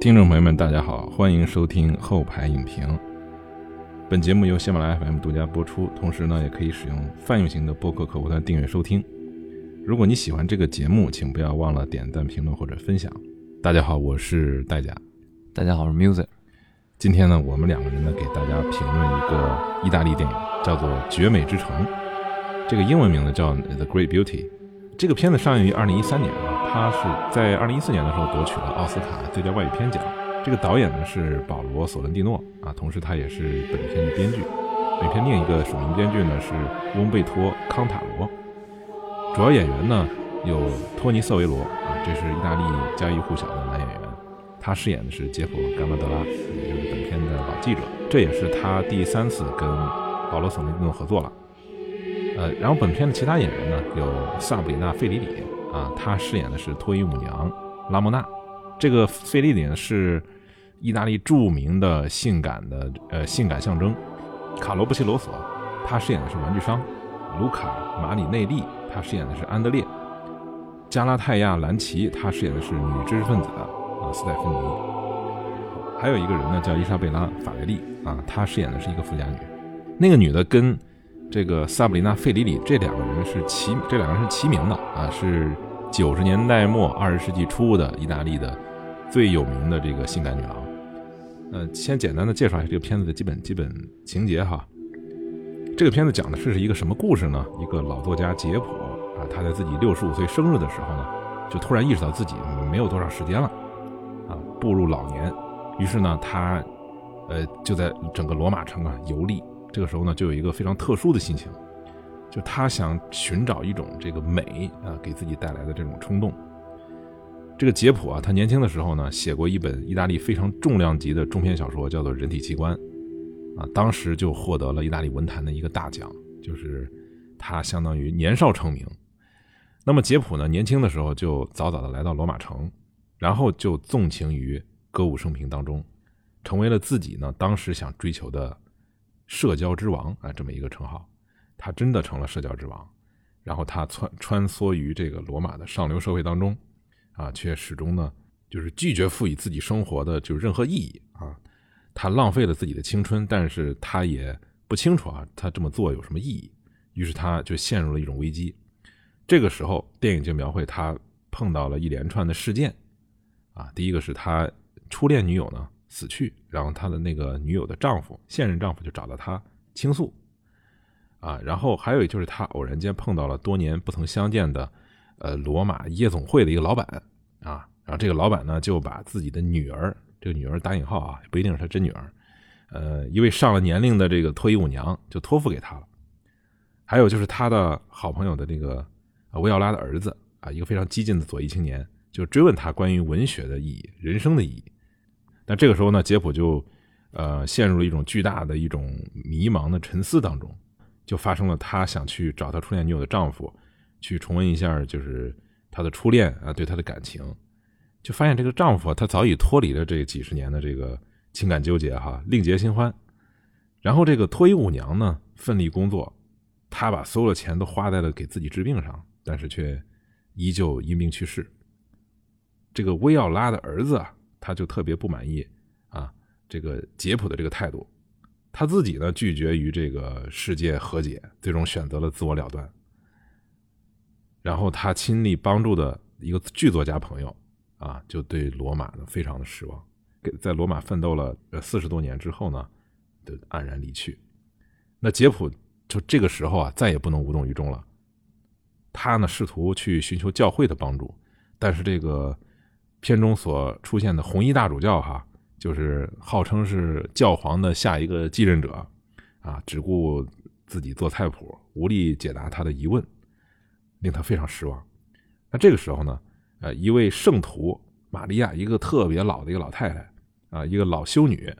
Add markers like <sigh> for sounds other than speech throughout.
听众朋友们，大家好，欢迎收听后排影评。本节目由喜马拉雅 FM 独家播出，同时呢，也可以使用泛用型的播客客户端订阅收听。如果你喜欢这个节目，请不要忘了点赞、评论或者分享。大家好，我是戴甲。大家好，我是 Music。今天呢，我们两个人呢，给大家评论一个意大利电影，叫做《绝美之城》。这个英文名字叫《The Great Beauty》。这个片子上映于二零一三年他，是在二零一四年的时候夺取了奥斯卡最佳外语片奖。这个导演呢是保罗·索伦蒂诺啊，同时他也是本片的编剧。本片另一个署名编剧呢是翁贝托·康塔罗。主要演员呢有托尼·瑟维罗啊，这是意大利家喻户晓的男演员，他饰演的是杰夫·甘巴德拉，也就是本片的老记者。这也是他第三次跟保罗·索伦蒂诺合作了。呃，然后本片的其他演员呢，有萨布里娜·费里里啊，她饰演的是脱衣舞娘拉莫娜。这个费里里呢是意大利著名的性感的呃性感象征。卡罗布奇罗索，他饰演的是玩具商。卢卡·马里内利，他饰演的是安德烈。加拉泰亚·兰奇，他饰演的是女知识分子啊斯泰芬妮。还有一个人呢叫伊莎贝拉·法雷利啊，她饰演的是一个富家女。那个女的跟。这个萨布里娜·费里里这两个人是齐，这两个人是齐名的啊，是九十年代末二十世纪初的意大利的最有名的这个性感女郎。呃，先简单的介绍一下这个片子的基本基本情节哈。这个片子讲的是是一个什么故事呢？一个老作家杰普啊，他在自己六十五岁生日的时候呢，就突然意识到自己没有多少时间了啊，步入老年，于是呢，他呃就在整个罗马城啊游历。这个时候呢，就有一个非常特殊的心情，就他想寻找一种这个美啊，给自己带来的这种冲动。这个杰普啊，他年轻的时候呢，写过一本意大利非常重量级的中篇小说，叫做《人体器官》，啊，当时就获得了意大利文坛的一个大奖，就是他相当于年少成名。那么杰普呢，年轻的时候就早早的来到罗马城，然后就纵情于歌舞升平当中，成为了自己呢当时想追求的。社交之王啊，这么一个称号，他真的成了社交之王。然后他穿穿梭于这个罗马的上流社会当中，啊，却始终呢就是拒绝赋予自己生活的就任何意义啊。他浪费了自己的青春，但是他也不清楚啊，他这么做有什么意义。于是他就陷入了一种危机。这个时候，电影就描绘他碰到了一连串的事件，啊，第一个是他初恋女友呢。死去，然后他的那个女友的丈夫，现任丈夫就找到他倾诉，啊，然后还有就是他偶然间碰到了多年不曾相见的，呃，罗马夜总会的一个老板，啊，然后这个老板呢就把自己的女儿，这个女儿打引号啊，不一定是他真女儿，呃，一位上了年龄的这个脱衣舞娘就托付给他了，还有就是他的好朋友的这个维奥拉的儿子啊，一个非常激进的左翼青年，就追问他关于文学的意义、人生的意义。那这个时候呢，杰普就，呃，陷入了一种巨大的一种迷茫的沉思当中，就发生了他想去找他初恋女友的丈夫，去重温一下就是他的初恋啊对他的感情，就发现这个丈夫他早已脱离了这几十年的这个情感纠结哈，另结新欢。然后这个脱衣舞娘呢，奋力工作，她把所有的钱都花在了给自己治病上，但是却依旧因病去世。这个薇奥拉的儿子啊。他就特别不满意啊，这个杰普的这个态度，他自己呢拒绝与这个世界和解，最终选择了自我了断。然后他亲力帮助的一个剧作家朋友啊，就对罗马呢非常的失望，给在罗马奋斗了四十多年之后呢，就黯然离去。那杰普就这个时候啊，再也不能无动于衷了。他呢试图去寻求教会的帮助，但是这个。片中所出现的红衣大主教，哈，就是号称是教皇的下一个继任者，啊，只顾自己做菜谱，无力解答他的疑问，令他非常失望。那这个时候呢，呃，一位圣徒玛利亚，一个特别老的一个老太太，啊，一个老修女，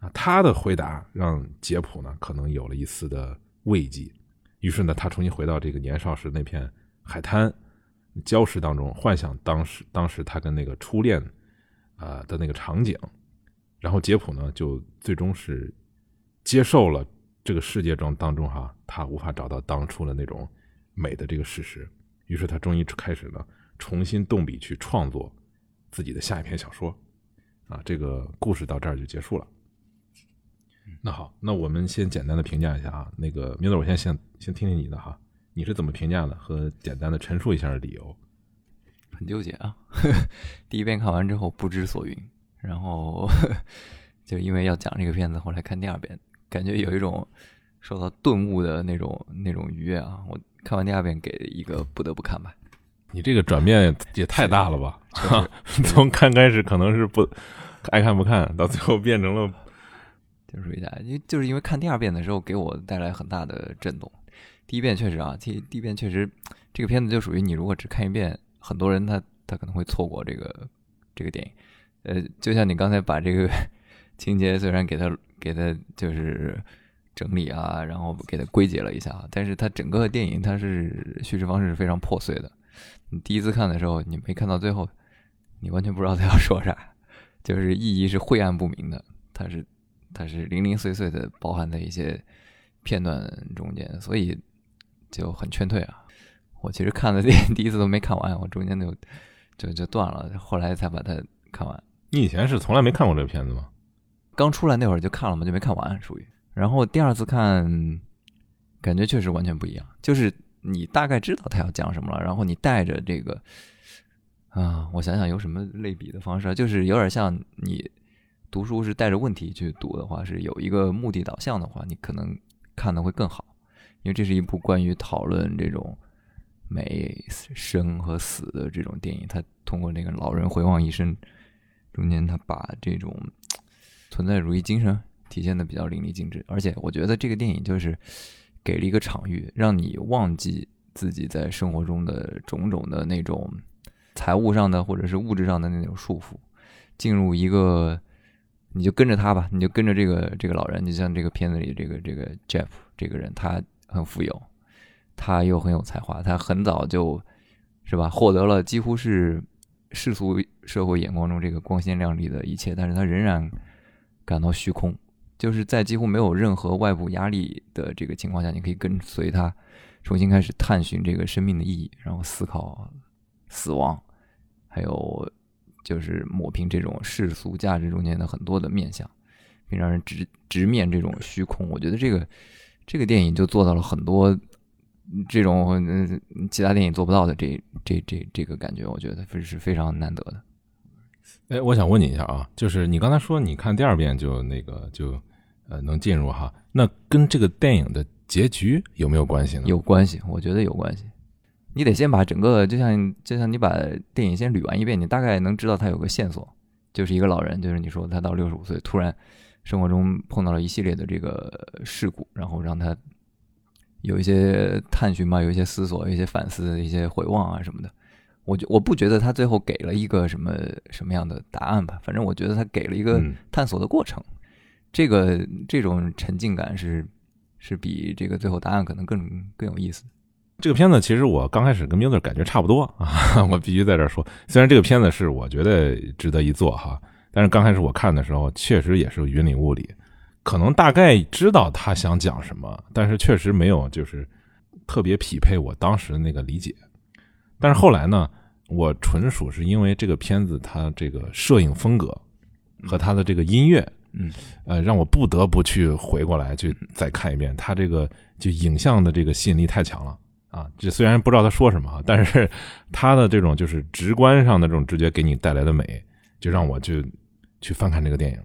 啊，她的回答让杰普呢可能有了一丝的慰藉。于是呢，他重新回到这个年少时那片海滩。礁石当中幻想当时当时他跟那个初恋，啊的那个场景，然后杰普呢就最终是接受了这个世界中当中哈他无法找到当初的那种美的这个事实，于是他终于开始呢重新动笔去创作自己的下一篇小说，啊，这个故事到这儿就结束了。那好，那我们先简单的评价一下啊，那个明子，我先先先听听你的哈，你是怎么评价的？和简单的陈述一下理由。很纠结啊，<laughs> 第一遍看完之后不知所云，然后 <laughs> 就因为要讲这个片子，后来看第二遍，感觉有一种受到顿悟的那种那种愉悦啊。我看完第二遍给一个不得不看吧。你这个转变也太大了吧？<laughs> 从看开始可能是不爱看不看到最后变成了，就说一下，因为就是因为看第二遍的时候给我带来很大的震动。第一遍确实啊，第第一遍确实这个片子就属于你如果只看一遍。很多人他他可能会错过这个这个电影，呃，就像你刚才把这个 <laughs> 情节虽然给他给他就是整理啊，然后给他归结了一下，但是他整个电影它是叙事方式是非常破碎的。你第一次看的时候，你没看到最后，你完全不知道他要说啥，就是意义是晦暗不明的，它是它是零零碎碎的包含在一些片段中间，所以就很劝退啊。我其实看的电影第一次都没看完，我中间就就就断了，后来才把它看完。你以前是从来没看过这个片子吗？刚出来那会儿就看了嘛，就没看完，属于。然后第二次看，感觉确实完全不一样。就是你大概知道他要讲什么了，然后你带着这个啊，我想想有什么类比的方式，就是有点像你读书是带着问题去读的话，是有一个目的导向的话，你可能看的会更好，因为这是一部关于讨论这种。美生和死的这种电影，他通过那个老人回望一生，中间他把这种存在主义精神体现的比较淋漓尽致。而且我觉得这个电影就是给了一个场域，让你忘记自己在生活中的种种的那种财务上的或者是物质上的那种束缚，进入一个你就跟着他吧，你就跟着这个这个老人，就像这个片子里这个这个 Jeff 这个人，他很富有。他又很有才华，他很早就，是吧？获得了几乎是世俗社会眼光中这个光鲜亮丽的一切，但是他仍然感到虚空。就是在几乎没有任何外部压力的这个情况下，你可以跟随他重新开始探寻这个生命的意义，然后思考死亡，还有就是抹平这种世俗价值中间的很多的面相，并让人直直面这种虚空。我觉得这个这个电影就做到了很多。这种其他电影做不到的，这这这这个感觉，我觉得是是非常难得的。哎，我想问你一下啊，就是你刚才说你看第二遍就那个就呃能进入哈，那跟这个电影的结局有没有关系呢？有关系，我觉得有关系。你得先把整个就像就像你把电影先捋完一遍，你大概能知道它有个线索，就是一个老人，就是你说他到六十五岁突然生活中碰到了一系列的这个事故，然后让他。有一些探寻吧，有一些思索，有一些反思，一些回望啊什么的。我觉我不觉得他最后给了一个什么什么样的答案吧，反正我觉得他给了一个探索的过程。这个这种沉浸感是是比这个最后答案可能更更有意思。这个片子其实我刚开始跟 Miller 感觉差不多啊，我必须在这说，虽然这个片子是我觉得值得一做哈，但是刚开始我看的时候确实也是云里雾里。可能大概知道他想讲什么，但是确实没有就是特别匹配我当时的那个理解。但是后来呢，我纯属是因为这个片子它这个摄影风格和它的这个音乐，嗯，呃，让我不得不去回过来去再看一遍。它这个就影像的这个吸引力太强了啊！这虽然不知道他说什么，但是他的这种就是直观上的这种直觉给你带来的美，就让我去去翻看这个电影。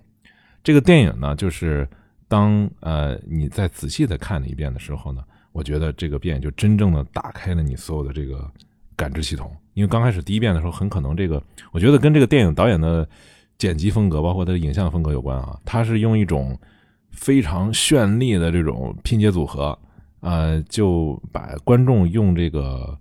这个电影呢，就是当呃你再仔细的看了一遍的时候呢，我觉得这个电影就真正的打开了你所有的这个感知系统。因为刚开始第一遍的时候，很可能这个我觉得跟这个电影导演的剪辑风格，包括他的影像风格有关啊。他是用一种非常绚丽的这种拼接组合，呃，就把观众用这个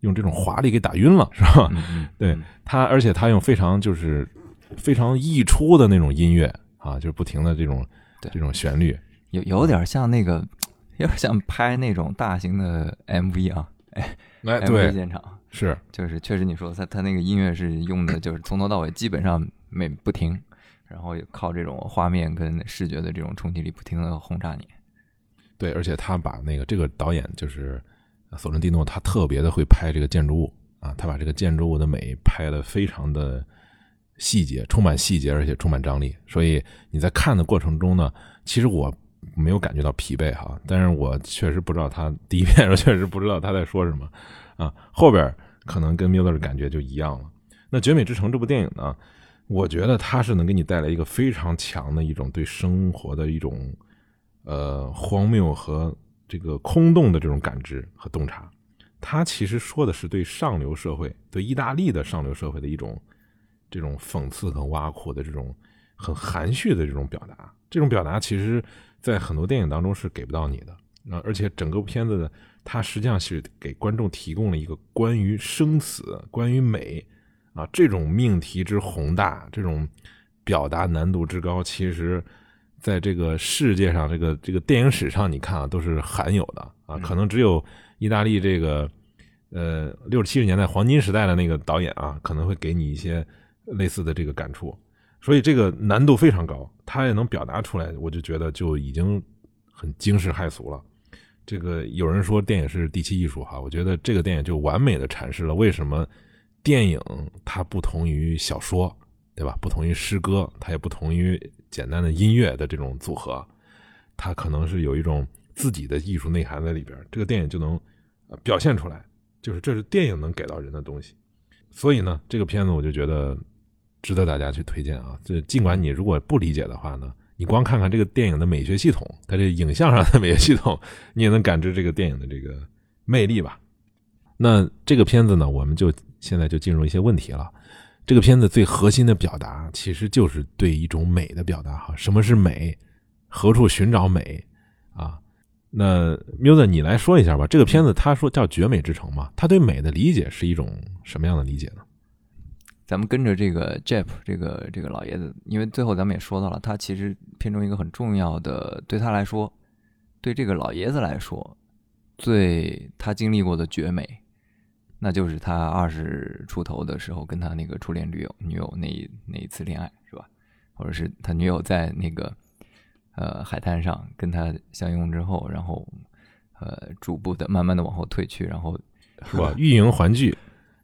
用这种华丽给打晕了，是吧？对他，而且他用非常就是非常溢出的那种音乐。啊，就是不停的这种这种旋律，有有点像那个，<tsk> 有点像拍那种大型的 MV 啊，哎，MV 现场是，就是确实你说他他那个音乐是用的，就是从头到尾基本上没不停，然后靠这种画面跟视觉的这种冲击力不停的轰炸你。对，而且他把那个这个导演就是索伦蒂诺，他特别的会拍这个建筑物啊，他把这个建筑物的美拍的非常的。细节，充满细节，而且充满张力。所以你在看的过程中呢，其实我没有感觉到疲惫哈，但是我确实不知道他第一遍时候确实不知道他在说什么啊，后边可能跟 Miller 的感觉就一样了。那《绝美之城》这部电影呢，我觉得它是能给你带来一个非常强的一种对生活的一种呃荒谬和这个空洞的这种感知和洞察。它其实说的是对上流社会，对意大利的上流社会的一种这种讽刺和挖苦的这种很含蓄的这种表达。这种表达其实，在很多电影当中是给不到你的。那而且整个片子呢它实际上是给观众提供了一个关于生死、关于美啊这种命题之宏大，这种表达难度之高，其实在这个世界上，这个这个电影史上，你看啊，都是罕有的啊，可能只有。意大利这个，呃，六七十年代黄金时代的那个导演啊，可能会给你一些类似的这个感触，所以这个难度非常高，他也能表达出来，我就觉得就已经很惊世骇俗了。这个有人说电影是第七艺术哈，我觉得这个电影就完美的阐释了为什么电影它不同于小说，对吧？不同于诗歌，它也不同于简单的音乐的这种组合，它可能是有一种自己的艺术内涵在里边，这个电影就能。表现出来，就是这是电影能给到人的东西，所以呢，这个片子我就觉得值得大家去推荐啊。这尽管你如果不理解的话呢，你光看看这个电影的美学系统，它这影像上的美学系统，你也能感知这个电影的这个魅力吧。那这个片子呢，我们就现在就进入一些问题了。这个片子最核心的表达，其实就是对一种美的表达哈。什么是美？何处寻找美？啊？那 Muse，你来说一下吧。这个片子他说叫《绝美之城》嘛，他对美的理解是一种什么样的理解呢？咱们跟着这个 Jeff 这个这个老爷子，因为最后咱们也说到了，他其实片中一个很重要的，对他来说，对这个老爷子来说，最他经历过的绝美，那就是他二十出头的时候跟他那个初恋女友女友那那一次恋爱，是吧？或者是他女友在那个。呃，海滩上跟他相拥之后，然后呃，逐步的、慢慢的往后退去，然后是吧？欲迎还拒，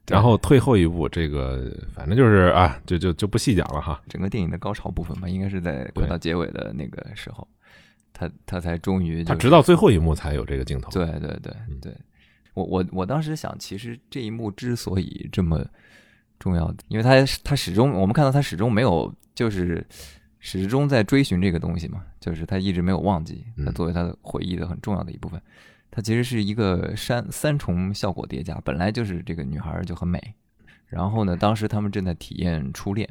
然后退后一步，这个反正就是啊，就就就不细讲了哈。整个电影的高潮部分吧，应该是在快到结尾的那个时候，他他才终于，他直到最后一幕才有这个镜头。对对对对，我我我当时想，其实这一幕之所以这么重要，因为他他始终，我们看到他始终没有就是。始终在追寻这个东西嘛，就是他一直没有忘记，他作为他的回忆的很重要的一部分。它其实是一个三三重效果叠加，本来就是这个女孩就很美，然后呢，当时他们正在体验初恋，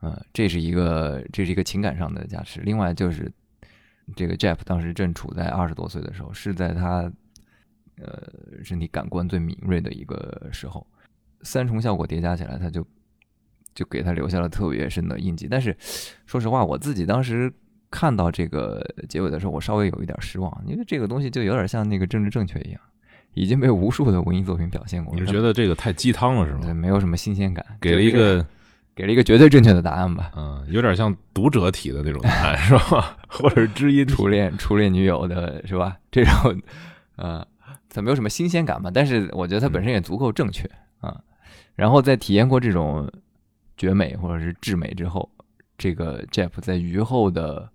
呃，这是一个这是一个情感上的加持。另外就是这个 Jeff 当时正处在二十多岁的时候，是在他呃身体感官最敏锐的一个时候，三重效果叠加起来，他就。就给他留下了特别深的印记，但是说实话，我自己当时看到这个结尾的时候，我稍微有一点失望，因为这个东西就有点像那个政治正确一样，已经被无数的文艺作品表现过。你是觉得这个太鸡汤了是吗？对没有什么新鲜感，给了一个给了一个绝对正确的答案吧？嗯，有点像读者体的那种答案 <laughs> 是吧？或者是知音初恋初恋女友的是吧？这种，呃，它没有什么新鲜感嘛？但是我觉得它本身也足够正确啊。然后在体验过这种。绝美或者是至美之后，这个 Jeff 在余后的，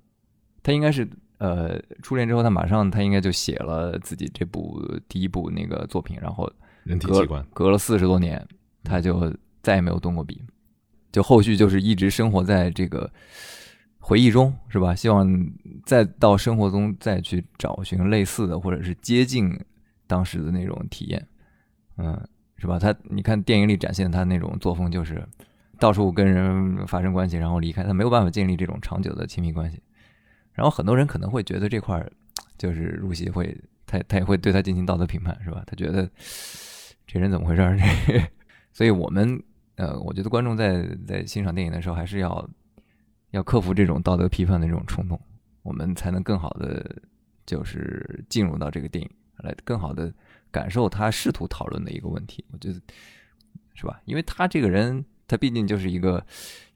他应该是呃初恋之后，他马上他应该就写了自己这部第一部那个作品，然后人体器官隔了四十多年，他就再也没有动过笔，就后续就是一直生活在这个回忆中，是吧？希望再到生活中再去找寻类似的或者是接近当时的那种体验，嗯，是吧？他你看电影里展现他那种作风就是。到处跟人发生关系，然后离开，他没有办法建立这种长久的亲密关系。然后很多人可能会觉得这块儿 <tsk> 就是入戏会，他他也会对他进行道德评判，是吧？他觉得 <sniffs> 这人怎么回事儿？<laughs> 所以我们呃，我觉得观众在在欣赏电影的时候，还是要要克服这种道德批判的这种冲动，我们才能更好的就是进入到这个电影，来更好的感受他试图讨论的一个问题。我觉得是吧？因为他这个人。他毕竟就是一个，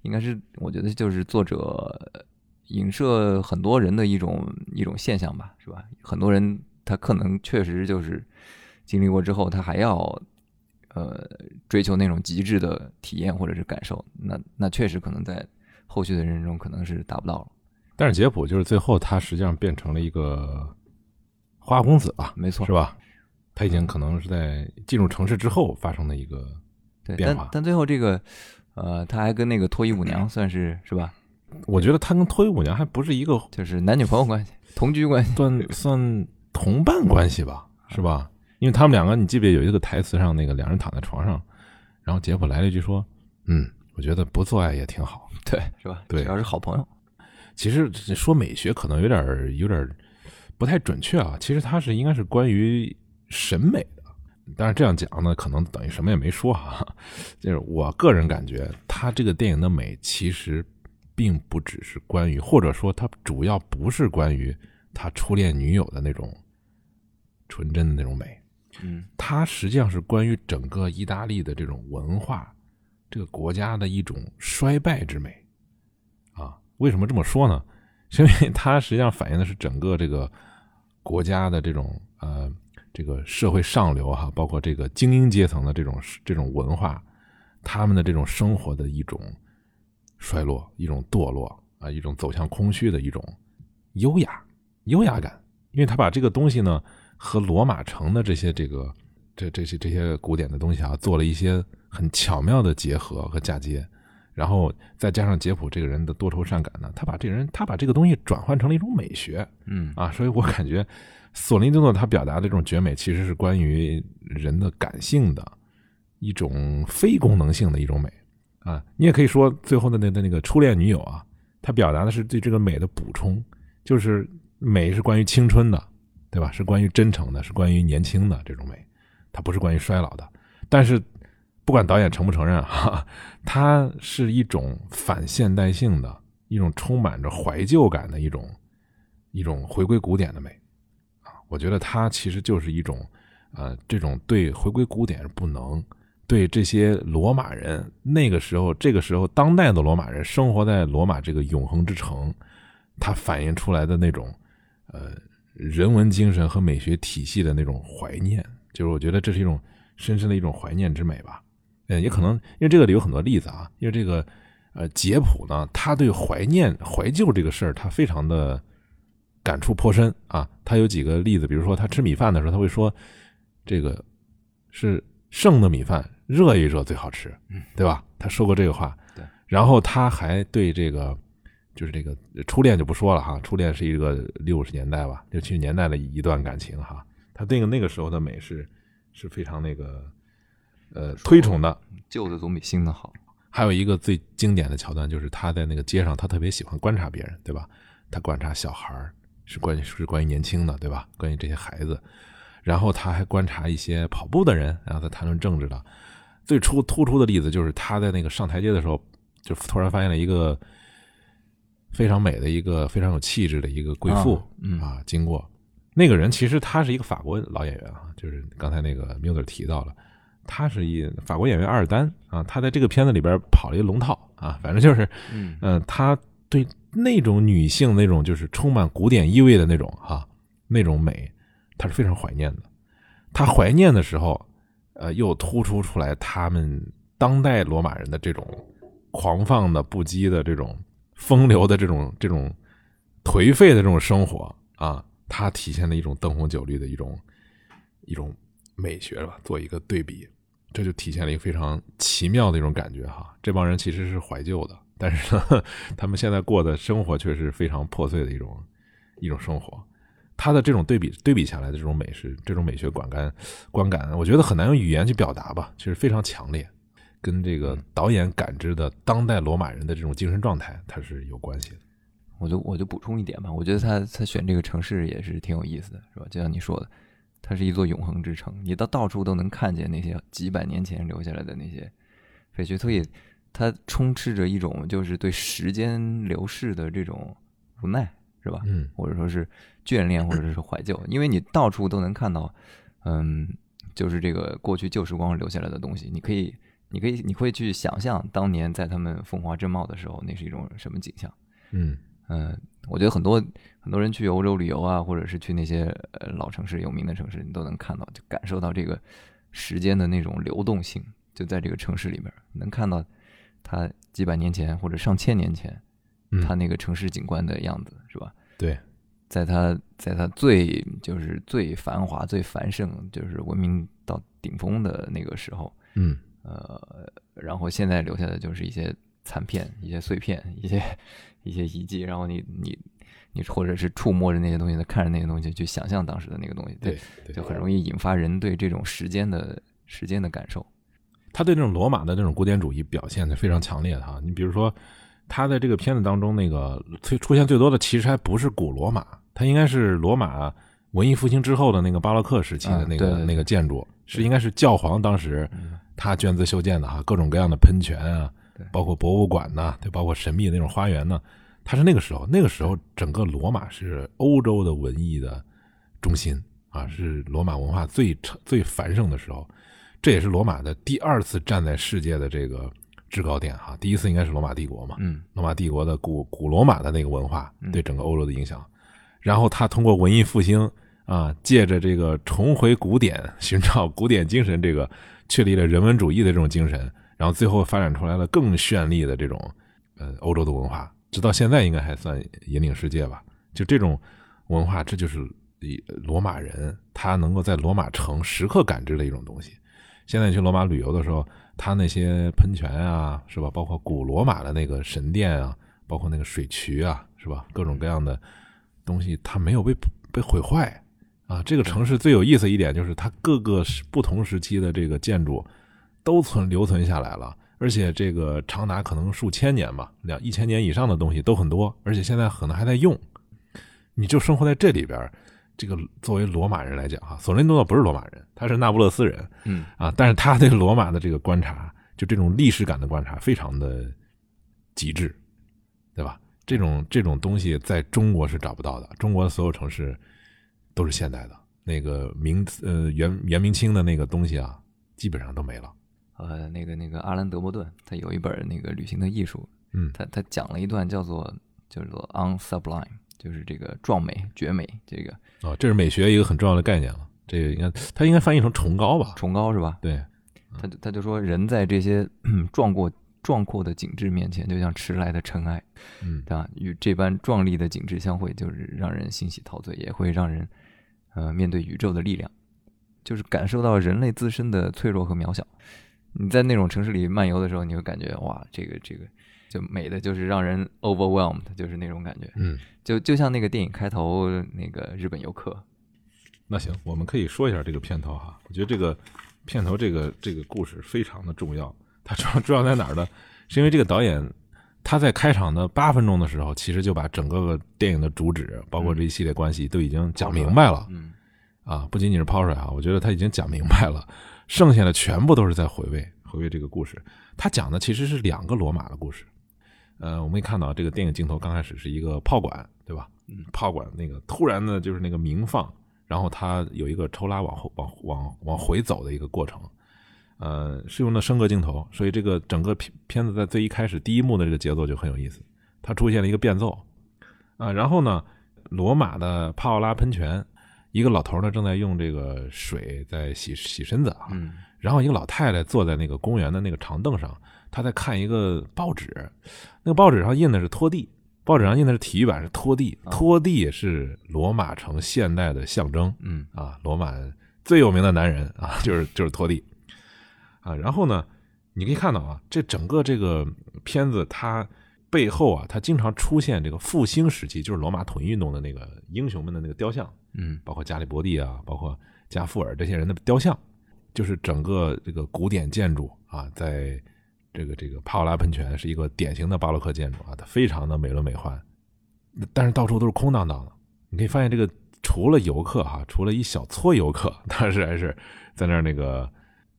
应该是我觉得就是作者影射很多人的一种一种现象吧，是吧？很多人他可能确实就是经历过之后，他还要呃追求那种极致的体验或者是感受，那那确实可能在后续的人生中可能是达不到了。但是杰普就是最后他实际上变成了一个花花公子吧，没错是吧？他已经可能是在进入城市之后发生的一个，对，变化但但最后这个呃，他还跟那个脱衣舞娘算是是吧？我觉得他跟脱衣舞娘还不是一个就是男女朋友关系、同居关系。算 <laughs> 算同伴关系吧，是吧？因为他们两个，你记不记得有一个台词上，那个两人躺在床上，然后杰普来了一句说：“嗯，我觉得不做爱也挺好。对，是吧？对只要是好朋友，”其实这说美学可能有点有点不太准确啊，其实它是应该是关于审美的。但是这样讲呢，可能等于什么也没说哈、<laughs> 就是我个人感觉，他这个电影的美其实并不只是关于，或者说它主要不是关于他初恋女友的那种纯真的那种美，嗯它实际上是关于整个意大利的这种文化，这个国家的一种衰败之美，啊，为什么这么说呢？是 <laughs> 因为它实际上反映的是整个这个国家的这种呃这个社会上流哈、包括这个精英阶层的这种这种文化，他们的这种生活的一种衰落、一种堕落啊、一种走向空虚的一种优雅优雅感，因为他把这个东西呢和罗马城的这些这个这这些这些古典的东西啊，做了一些很巧妙的结合和嫁接，然后再加上杰普这个人的多愁善感呢，他把这个人他把这个东西转换成了一种美学嗯。啊，所以我感觉索林顿诺他表达的这种绝美，其实是关于人的感性的一种非功能性的一种美啊，你也可以说最后的那的那个初恋女友啊，她表达的是对这个美的补充，就是美是关于青春的，对吧？是关于真诚的，是关于年轻的这种美，它不是关于衰老的。但是不管导演承不承认哈，<laughs> 它是一种反现代性的一种充满着怀旧感的一种一种回归古典的美啊。我觉得它其实就是一种呃这种对回归古典不能。对这些罗马人，那个时候，这个时候，当代的罗马人生活在罗马这个永恒之城，他反映出来的那种，呃，人文精神和美学体系的那种怀念，就是我觉得这是一种深深的一种怀念之美吧。嗯，也可能因为这个里有很多例子啊，因为这个，呃，杰普呢，他对怀念、怀旧这个事儿，他非常的感触颇深啊。他有几个例子，比如说他吃米饭的时候，他会说，这个是剩的米饭热一热最好吃，对吧？他说过这个话。对。然后他还对这个，就是这个初恋就不说了哈，初恋是一个六十年代吧，六七十年代的一段感情哈。他那个那个时候的美是是非常那个呃推崇的。旧的总比新的好。还有一个最经典的桥段，就是他在那个街上，他特别喜欢观察别人，对吧？他观察小孩儿，是关于是关于年轻的，对吧？关于这些孩子，然后他还观察一些跑步的人，然后他谈论政治的。最初突出的例子就是他在那个上台阶的时候，就突然发现了一个非常美的一个非常有气质的一个贵妇啊嗯啊，经过那个人其实他是一个法国老演员啊，就是刚才那个 Miller 提到了，他是一法国演员阿尔丹啊，他在这个片子里边跑了一个龙套啊，反正就是，嗯嗯、他对那种女性那种就是充满古典意味的那种哈、那种美，他是非常怀念的。他怀念的时候，呃，又突出出来他们当代罗马人的这种狂放的、不羁的这种风流的这种这种颓废的这种生活啊，它体现了一种灯红酒绿的一种一种美学吧，做一个对比，这就体现了一个非常奇妙的一种感觉哈。这帮人其实是怀旧的，但是呢，<laughs> 他们现在过的生活却是非常破碎的一种一种生活。他的这种对比对比下来的这种美是这种美学观感观感，我觉得很难用语言去表达吧，其实非常强烈，跟这个导演感知的当代罗马人的这种精神状态它是有关系的。我就我就补充一点吧，我觉得他他选这个城市也是挺有意思的，是吧？就像你说的，它是一座永恒之城，你到到处都能看见那些几百年前留下来的那些废墟，所以它充斥着一种就是对时间流逝的这种无奈，是吧？嗯或者说是眷恋，或者是怀旧，因为你到处都能看到，嗯，就是这个过去旧时光留下来的东西，你可以，你可以，你会去想象当年在他们风华正茂的时候，那是一种什么景象。嗯嗯，我觉得很多很多人去欧洲旅游啊，或者是去那些呃老城市、有名的城市，你都能看到，就感受到这个时间的那种流动性，就在这个城市里面，能看到它几百年前或者上千年前，嗯它那个城市景观的样子，是吧？对，在它在它最就是最繁华、最繁盛，就是文明到顶峰的那个时候，嗯呃，然后现在留下的就是一些残片、一些碎片、一些一些遗迹，然后你你你或者是触摸着那些东西，看着那些东西去想象当时的那个东西，对对就很容易引发人对这种时间的时间的感受。他对这种罗马的这种古典主义表现的非常强烈的哈。你比如说，他在这个片子当中，那个最出现最多的其实还不是古罗马，它应该是罗马文艺复兴之后的那个巴洛克时期的那个、那个建筑，是。应该是教皇当时嗯他捐资修建的哈，各种各样的喷泉啊对，包括博物馆呐、对，包括神秘的那种花园呢，它是那个时候，那个时候整个罗马是欧洲的文艺的中心啊，是罗马文化最最繁盛的时候。这也是罗马的第二次站在世界的这个制高点哈，第一次应该是罗马帝国嘛，嗯。罗马帝国的古古罗马的那个文化嗯。对整个欧洲的影响，然后他通过文艺复兴啊，借着这个重回古典，寻找古典精神，这个确立了人文主义的这种精神，然后最后发展出来了更绚丽的这种呃欧洲的文化，直到现在应该还算引领世界吧。就这种文化，这就是以罗马人他能够在罗马城时刻感知的一种东西。现在去罗马旅游的时候，他那些喷泉啊，是吧？包括古罗马的那个神殿啊，包括那个水渠啊，是吧？各种各样的东西，它没有被被毁坏啊。这个城市最有意思一点就是，它各个不同时期的这个建筑都存留存下来了，而且这个长达可能数千年吧，两一千年以上的东西都很多，而且现在可能还在用。你就生活在这里边，这个作为罗马人来讲哈，索伦多诺不是罗马人，他是那不勒斯人，嗯啊，但是他对罗马的这个观察，就这种历史感的观察，非常的极致，对吧？这种这种东西在中国是找不到的，中国的所有城市都是现代的，那个明呃元元明清的那个东西啊，基本上都没了。呃，那个那个阿兰德伯顿，他有一本那个旅行的艺术，嗯他他讲了一段叫做叫做 “on sublime”，就是这个壮美、绝美，这个啊，这是美学一个很重要的概念了。这个应该他应该翻译成崇高吧？崇高是吧？对，他就他就说，人在这些嗯 <clears throat> 壮阔壮阔的景致面前，就像迟来的尘埃，嗯对吧？与这般壮丽的景致相会，就是让人欣喜陶醉，也会让人呃面对宇宙的力量，就是感受到人类自身的脆弱和渺小。你在那种城市里漫游的时候，你会感觉哇，这个这个就美的就是让人 overwhelmed，就是那种感觉。嗯，就就像那个电影开头那个日本游客，那行，我们可以说一下这个片头哈。我觉得这个片头这个这个故事非常的重要。它重要 <laughs> 重要在哪儿呢？是因为这个导演他在开场的八分钟的时候，其实就把整个电影的主旨，包括这一系列关系都已经讲明白了嗯啊。不仅仅是抛出来啊，我觉得他已经讲明白了，剩下的全部都是在回味回味这个故事。他讲的其实是两个罗马的故事。呃，我们可以看到这个电影镜头刚开始是一个炮管，对吧？嗯炮管那个突然的就是那个鸣放，然后它有一个抽拉往后往往往回走的一个过程，呃，是用的升格镜头，所以这个整个片片子在最一开始第一幕的这个节奏就很有意思，它出现了一个变奏，啊、然后呢，罗马的帕奥拉喷泉，一个老头呢正在用这个水在洗洗身子啊，嗯然后一个老太太坐在那个公园的那个长凳上，她在看一个报纸，那个报纸上印的是拖地，报纸上印的是体育版是拖地，啊拖地是罗马城现代的象征嗯啊，罗马最有名的男人啊，就是就是拖地啊。然后呢，你可以看到啊，这整个这个片子它背后啊，它经常出现这个复兴时期，就是罗马统一运动的那个英雄们的那个雕像，嗯包括加里伯第啊，包括加富尔这些人的雕像，就是整个这个古典建筑啊，在这个这个帕奥拉喷泉是一个典型的巴洛克建筑啊，它非常的美轮美奂，但是到处都是空荡荡的。你可以发现，这个除了游客哈、除了一小撮游客，<laughs> 当时还是在那儿那个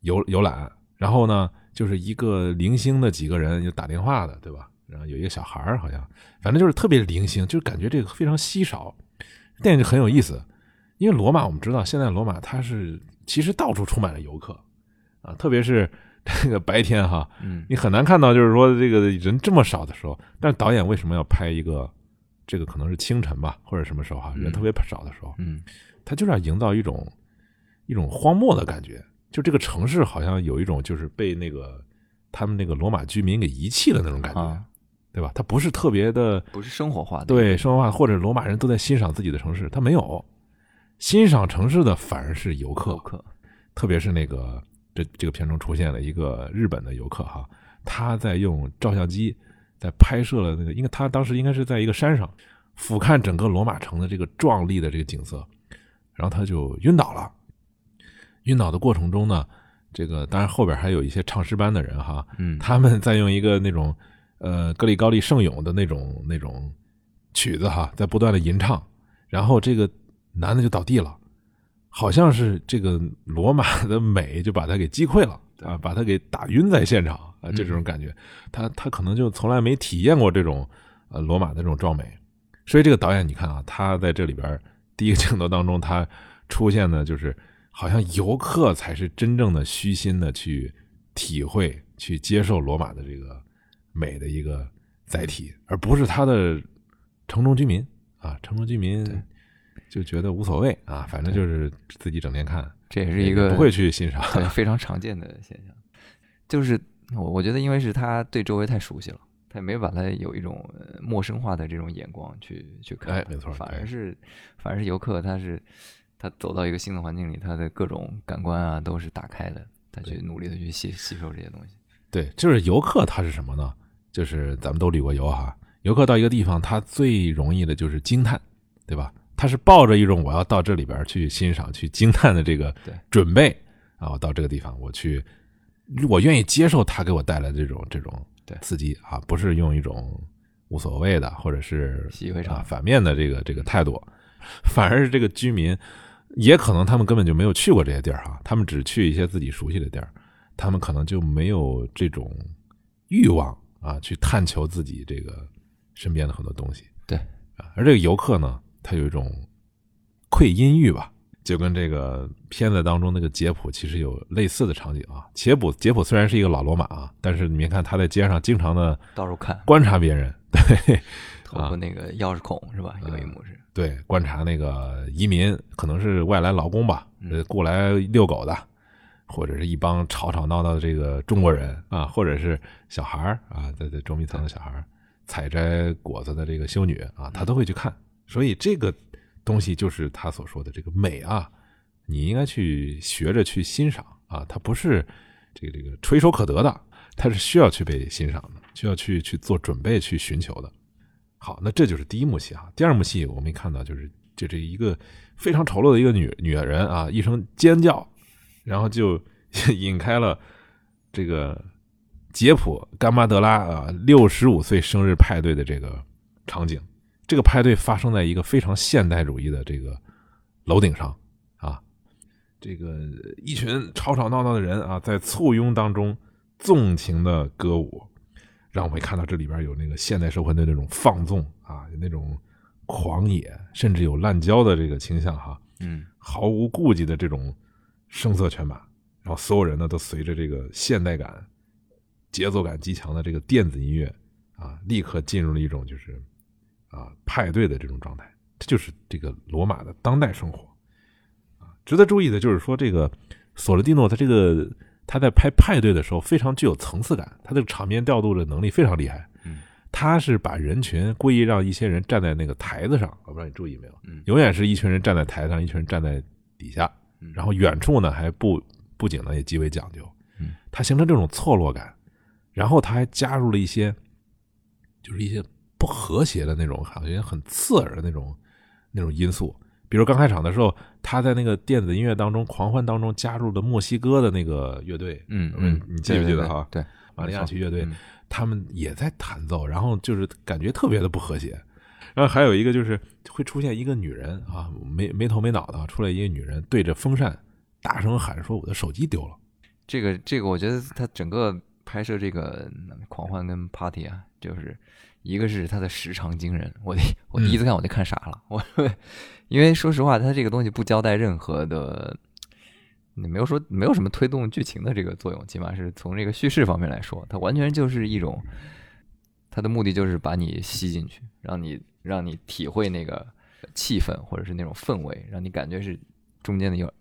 游游览，然后呢，就是一个零星的几个人就打电话的，对吧？然后有一个小孩儿，好像反正就是特别零星，就是感觉这个非常稀少。电影就很有意思，因为罗马我们知道，现在罗马它是其实到处充满了游客啊，特别是这个白天哈，嗯你很难看到就是说这个人这么少的时候。但是导演为什么要拍一个这个可能是清晨吧，或者什么时候哈，人特别少的时候，嗯他就是要营造一种一种荒漠的感觉，就这个城市好像有一种就是被那个他们那个罗马居民给遗弃的那种感觉，啊，对吧？它不是特别的不是生活化的，对生活化，或者罗马人都在欣赏自己的城市，他没有欣赏城市的反而是游客游，客，特别是那个这这个片中出现了一个日本的游客哈，他在用照相机在拍摄了那个，因为他当时应该是在一个山上俯瞰整个罗马城的这个壮丽的这个景色，然后他就晕倒了。晕倒的过程中呢，这个当然后边还有一些唱诗班的人哈，嗯，他们在用一个那种呃格里高利圣咏的那种那种曲子哈，在不断的吟唱，然后这个男的就倒地了，好像是这个罗马的美就把他给击溃了啊，把他给打晕在现场啊，就这种感觉，他他可能就从来没体验过这种呃罗马的这种壮美，所以这个导演你看啊，他在这里边第一个镜头当中，他出现的就是好像游客才是真正的虚心的去体会、去接受罗马的这个美的一个载体，而不是他的城中居民啊，城中居民就觉得无所谓啊，反正就是自己整天看，这也是一个不会去欣赏。对非常常见的现象，就是我我觉得，因为是他对周围太熟悉了，他也没把它有一种呃陌生化的这种眼光去去看，哎没错反而是反而是游客，他是他走到一个新的环境里，他的各种感官啊都是打开的，他去努力的去吸吸收这些东西，对，就是游客他是什么呢？就是咱们都旅过游哈，游客到一个地方，他最容易的就是惊叹，对吧？他是抱着一种我要到这里边去欣赏、去惊叹的这个对准备啊，我到这个地方，我去，我愿意接受他给我带来的这种这种对刺激啊，不是用一种无所谓的或者是啊反面的这个这个态度，反而是这个居民，也可能他们根本就没有去过这些地儿哈，他们只去一些自己熟悉的地儿，他们可能就没有这种欲望啊，去探求自己这个身边的很多东西。对啊，而这个游客呢，他有一种窥阴欲吧，就跟这个片子当中那个杰普其实有类似的场景啊。杰普杰普虽然是一个老罗马啊，但是你别看他在街上经常的到处看，观察别人，对透过那个钥匙孔是吧？有一幕是，对，观察那个移民，可能是外来劳工吧，嗯呃，过来遛狗的，或者是一帮吵吵闹闹的这个中国人啊，或者是小孩儿啊，在在捉迷藏的小孩儿，采摘果子的这个修女啊，他都会去看。所以这个东西就是他所说的这个美啊，你应该去学着去欣赏啊，它不是这个这个垂手可得的，它是需要去被欣赏的，需要去去做准备去寻求的。好，那这就是第一幕戏啊。第二幕戏我们看到就是就这一个非常丑陋的一个女女人啊，一声尖叫，然后就 <laughs> 引开了这个杰普甘巴德拉啊六十五岁生日派对的这个场景。这个派对发生在一个非常现代主义的这个楼顶上啊，这个一群吵吵闹闹的人啊，在簇拥当中纵情的歌舞，让我们看到这里边有那个现代社会的那种放纵啊，有那种狂野，甚至有滥交的这个倾向哈，嗯，毫无顾忌的这种声色犬马，然后所有人呢都随着这个现代感、节奏感极强的这个电子音乐啊，立刻进入了一种就是啊派对的这种状态，这就是这个罗马的当代生活啊。值得注意的就是说，这个索罗蒂诺他这个他在拍派对的时候非常具有层次感，他这个场面调度的能力非常厉害。嗯，他是把人群故意让一些人站在那个台子上，我不知道你注意没有？嗯永远是一群人站在台上，一群人站在底下，嗯然后远处呢还布布景呢也极为讲究，嗯，它形成这种错落感，然后他还加入了一些，就是一些不和谐的那种，好像很刺耳的那种那种因素。比如刚开场的时候，他在那个电子音乐当中、狂欢当中加入了墨西哥的那个乐队，嗯嗯嗯，你记不记得哈？对，马里亚奇乐队嗯，他们也在弹奏，然后就是感觉特别的不和谐。然后还有一个就是会出现一个女人啊，没没头没脑的出来一个女人，对着风扇大声喊说：“我的手机丢了。这个这个，我觉得他整个拍摄这个嗯狂欢跟 party 啊，就是一个是它的时长惊人，我第我第一次看我就看傻了，我因为说实话，它这个东西不交代任何的，你没有说没有什么推动剧情的这个作用，起码是从这个叙事方面来说，它完全就是一种，它的目的就是把你吸进去，让你让你体会那个气氛或者是那种氛围，让你感觉是中间的有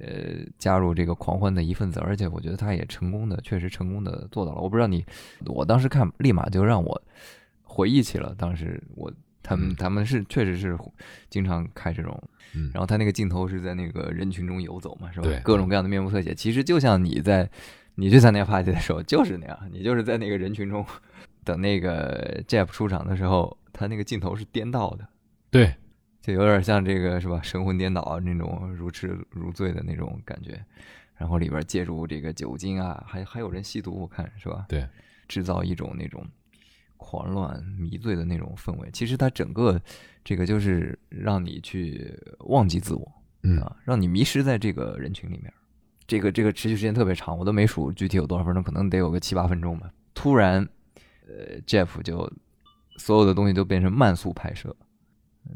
呃加入这个狂欢的一份子，而且我觉得他也成功的，确实成功的做到了。我不知道你，我当时看立马就让我回忆起了当时我他们嗯他们是确实是经常开这种，嗯然后他那个镜头是在那个人群中游走嘛，是吧？各种各样的面部特写，其实就像你在你去参加 party 的时候就是那样，你就是在那个人群中 <laughs> 等那个 Jeff 出场的时候，他那个镜头是颠倒的。对，就有点像这个是吧？神魂颠倒啊那种如痴如醉的那种感觉，然后里边借助这个酒精啊，还还有人吸毒，我看是吧？对，制造一种那种狂乱迷醉的那种氛围。其实它整个这个就是让你去忘记自我嗯啊，让你迷失在这个人群里面。这个这个持续时间特别长，我都没数具体有多少分钟，可能得有个七八分钟吧。突然，呃，Jeff 就所有的东西都变成慢速拍摄，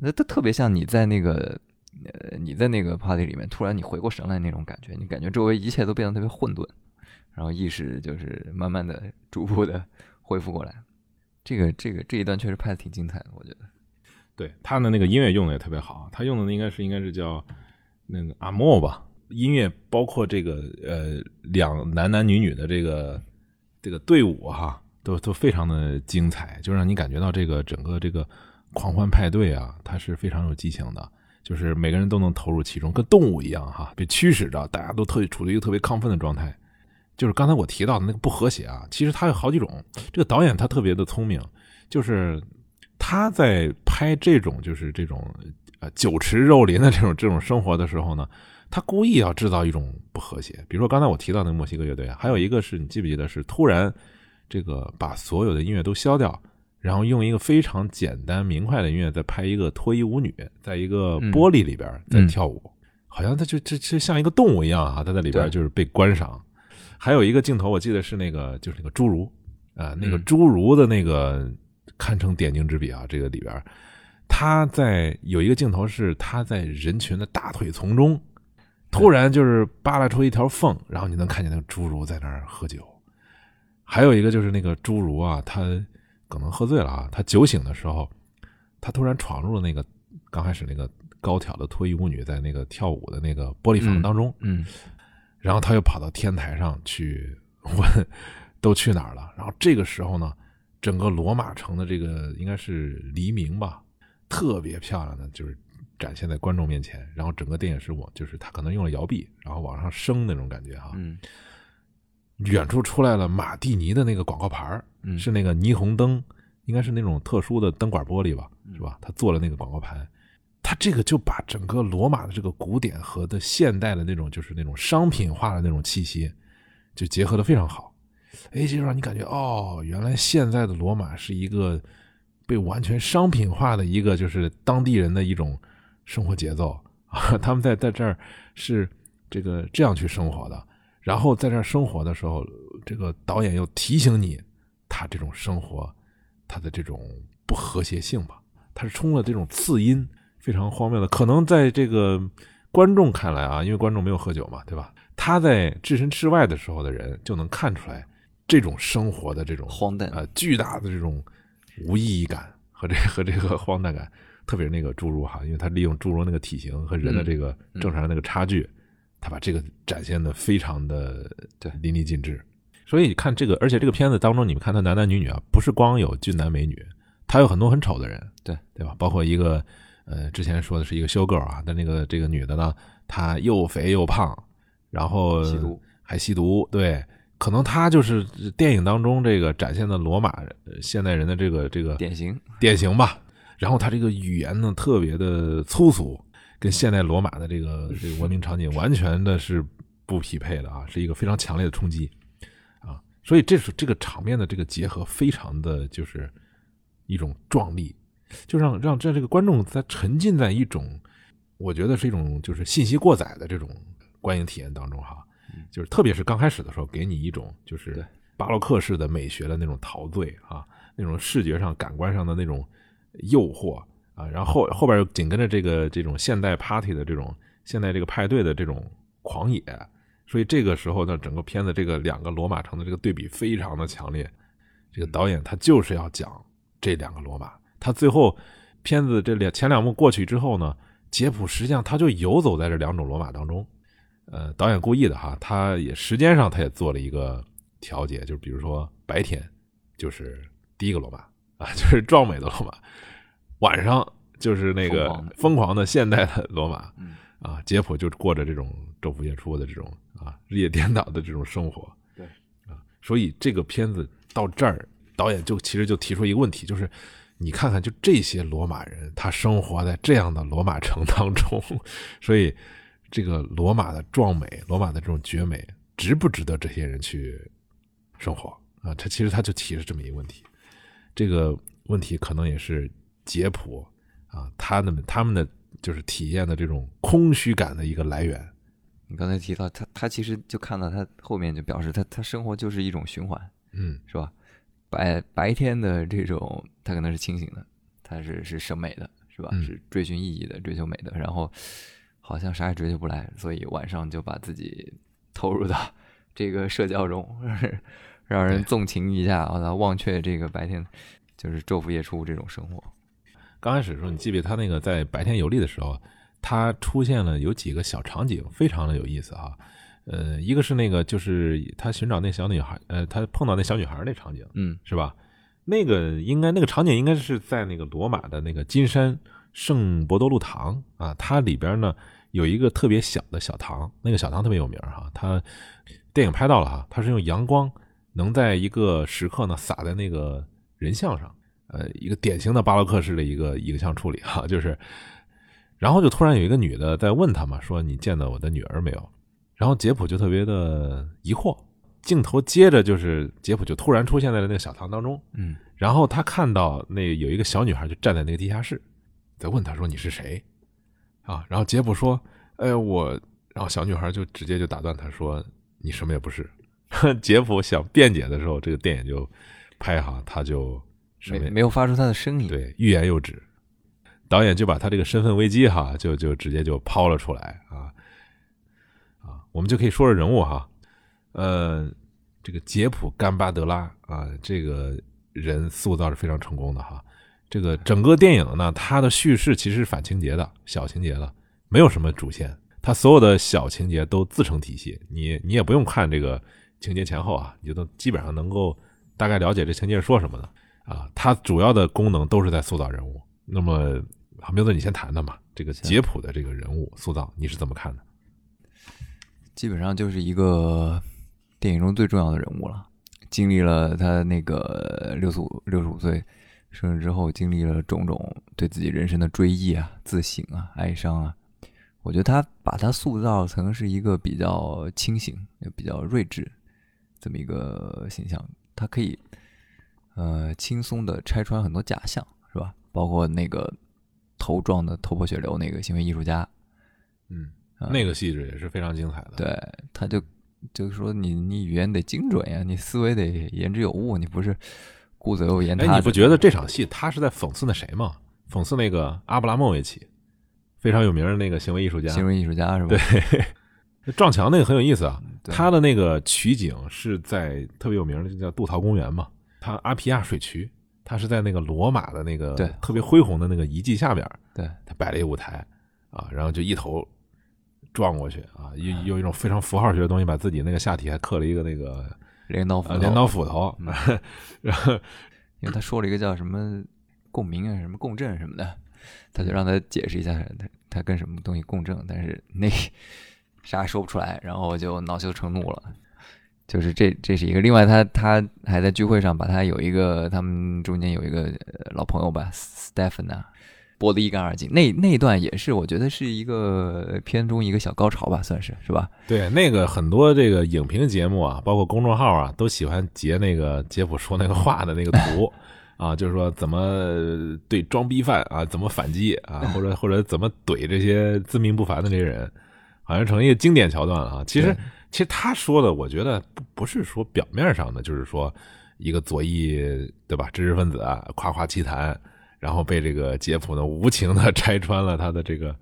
那它特别像你在那个呃你在那个 party 里面，突然你回过神来那种感觉，你感觉周围一切都变得特别混沌，然后意识就是慢慢的、逐步的恢复过来。这个这个这一段确实拍的挺精彩的，我觉得。对，他的那个音乐用的也特别好，他用的应该是应该是叫那个阿莫吧，音乐包括这个呃两男男女女的这个这个队伍哈，都都非常的精彩，就让你感觉到这个整个这个狂欢派对啊，它是非常有激情的。就是每个人都能投入其中，跟动物一样哈，被驱使着，大家都特处于一个特别亢奋的状态。就是刚才我提到的那个不和谐啊，其实它有好几种。这个导演他特别的聪明，就是他在拍这种就是这种呃酒池肉林的这种这种生活的时候呢，他故意要制造一种不和谐。比如说刚才我提到那个墨西哥乐队，还有一个是你记不记得是突然这个把所有的音乐都消掉，然后用一个非常简单明快的音乐再拍一个脱衣舞女，在一个玻璃里边在跳舞，好像她就这这像一个动物一样啊，她在里边就是被观赏。还有一个镜头，我记得是那个就是那个侏儒啊、那个嗯侏儒的那个堪称点睛之笔啊，这个里边他在有一个镜头是他在人群的大腿丛中，突然就是扒拉出一条缝，然后你能看见那个侏儒在那儿喝酒。还有一个就是那个侏儒啊，他可能喝醉了啊，他酒醒的时候，他突然闯入了那个刚开始那个高挑的脱衣舞女在那个跳舞的那个玻璃房当中，嗯然后他又跑到天台上去问都去哪儿了。然后这个时候呢，整个罗马城的这个应该是黎明吧，特别漂亮的，就是展现在观众面前。然后整个电影是我就是他可能用了摇臂，然后往上升那种感觉哈。嗯远处出来了马蒂尼的那个广告牌儿嗯，是那个霓虹灯，应该是那种特殊的灯管玻璃吧，是吧？他做了那个广告牌，他这个就把整个罗马的这个古典和的现代的那种就是那种商品化的那种气息，就结合的非常好。哎，就让你感觉哦，原来现在的罗马是一个被完全商品化的一个，就是当地人的一种生活节奏啊。<laughs> 他们在在这儿是这个这样去生活的，然后在这儿生活的时候，这个导演又提醒你，他这种生活，他的这种不和谐性吧，他是充了这种次音，非常荒谬的。可能在这个观众看来啊，因为观众没有喝酒嘛，对吧？他在置身事外的时候的人就能看出来这种生活的这种荒诞呃巨大的这种无意义感和这和这个荒诞感，特别是那个侏儒哈，因为他利用侏儒那个体型和人的这个嗯正常的那个差距，他把这个展现的非常的对淋漓尽致。所以你看这个，而且这个片子当中，你们看他男男女女啊，不是光有俊男美女，他有很多很丑的人，对对吧？包括一个呃，之前说的是一个修 girl 啊，但那个这个女的呢，她又肥又胖，然后吸毒还吸毒，对，可能她就是电影当中这个展现的罗马呃现代人的这个这个典型典型吧。然后他这个语言呢特别的粗俗，跟现代罗马的这个这个文明场景完全的是不匹配的啊，是一个非常强烈的冲击啊。所以这是这个场面的这个结合非常的就是一种壮丽，就让让让这个观众在沉浸在一种我觉得是一种就是信息过载的这种观影体验当中哈，就是特别是刚开始的时候给你一种就是巴洛克式的美学的那种陶醉啊，那种视觉上、感官上的那种诱惑啊，然后后后边又紧跟着这个这种现代 party 的这种现代这个派对的这种狂野，所以这个时候呢，整个片子这个两个罗马城的这个对比非常的强烈。这个导演他就是要讲这两个罗马，他最后片子这两前两幕过去之后呢，杰普实际上他就游走在这两种罗马当中，呃，导演故意的哈，他也时间上他也做了一个调节，就是比如说白天就是第一个罗马啊，就是壮美的罗马，晚上就是那个疯狂的现代的罗马嗯啊，杰普就过着这种昼伏夜出的这种啊日夜颠倒的这种生活。对啊，所以这个片子到这儿，导演就其实就提出一个问题，就是你看看，就这些罗马人，他生活在这样的罗马城当中，<laughs> 所以这个罗马的壮美，罗马的这种绝美，值不值得这些人去生活啊？他其实他就提了这么一个问题，这个问题可能也是杰普啊，他们他们的就是体验的这种空虚感的一个来源。你刚才提到他，他其实就看到他后面就表示他他生活就是一种循环，嗯是吧？白白天的这种他可能是清醒的，他是是审美的，是吧？嗯是追寻意义的，追求美的，然后好像啥也追求不来，所以晚上就把自己投入到 <laughs> 这个社交中，<laughs> 让人纵情一下，然后忘却这个白天就是昼伏夜出这种生活。刚开始的时候，你记不记得他那个在白天游历的时候，他出现了有几个小场景，非常的有意思哈。呃，一个是那个就是他寻找那小女孩，呃，他碰到那小女孩那场景嗯是吧？那个应该那个场景应该是在那个罗马的那个金山圣伯多禄堂啊，它里边呢有一个特别小的小堂，那个小堂特别有名哈。它电影拍到了哈，它是用阳光能在一个时刻呢洒在那个人像上，呃，一个典型的巴洛克式的一个影像处理哈，就是，然后就突然有一个女的在问他嘛，说你见到我的女儿没有？然后杰普就特别的疑惑，镜头接着就是杰普就突然出现在了那个小堂当中，嗯然后他看到那有一个小女孩就站在那个地下室，在问他说你是谁？啊，然后杰普说，哎我，然后小女孩就直接就打断他说你什么也不是。<laughs> 杰普想辩解的时候，这个电影就拍哈，他就没没有发出他的声音。对，欲言又止。导演就把他这个身份危机哈，就就直接就抛了出来啊啊，我们就可以说说人物哈，呃，这个杰普甘巴德拉啊，这个人塑造是非常成功的哈。这个整个电影呢，它的叙事其实是反情节的，小情节的，没有什么主线，它所有的小情节都自成体系，你你也不用看这个情节前后啊，你就都基本上能够大概了解这情节是说什么的。啊，它主要的功能都是在塑造人物。那么，好，明子，你先谈谈吧。这个杰普的这个人物塑造，你是怎么看的？基本上就是一个电影中最重要的人物了。经历了他那个六十五六十五岁生日之后，经历了种种对自己人生的追忆啊、自省啊、哀伤啊，我觉得他把他塑造成是一个比较清醒、也比较睿智这么一个形象。他可以呃轻松的拆穿很多假象，是吧？包括那个头撞的头破血流那个行为艺术家，嗯，啊那个戏致也是非常精彩的。，对，他就就是说你你语言得精准呀，你思维得言之有物，你不是顾左右言哎，他。你不觉得这场戏他是在讽刺那谁吗？讽刺那个阿布拉莫维奇，非常有名的那个行为艺术家。行为艺术家是吧？对，<laughs> 撞墙那个很有意思啊。他的那个取景是在特别有名的，就叫杜陶公园嘛。他阿皮亚水渠，他是在那个罗马的那个对特别恢宏的那个遗迹下边，对他摆了一个舞台啊，然后就一头撞过去啊，用用一种非常符号学的东西把自己那个下体还刻了一个那个镰刀斧镰刀斧头，然后 <laughs> 因为他说了一个叫什么共鸣啊，什么共振什么的，他就让他解释一下他他跟什么东西共振，但是那 <laughs> 啥也说不出来，然后就恼羞成怒了。就是这这是一个，另外他他还在聚会上把他有一个他们中间有一个呃老朋友吧，Stephen 啊，播得一干二净。那那段也是我觉得是一个片中一个小高潮吧，算是是吧？对那个很多这个影评节目啊，包括公众号啊，都喜欢截那个杰普说那个话的那个图 <laughs> 啊，就是说怎么对装逼犯啊，怎么反击啊，或者或者怎么怼这些自命不凡的这些人，好像成了一个经典桥段了啊。其实对其实他说的，我觉得不不是说表面上的，就是说一个左翼对吧，知识分子啊，夸夸其谈，然后被这个杰普呢无情的拆穿了他的这个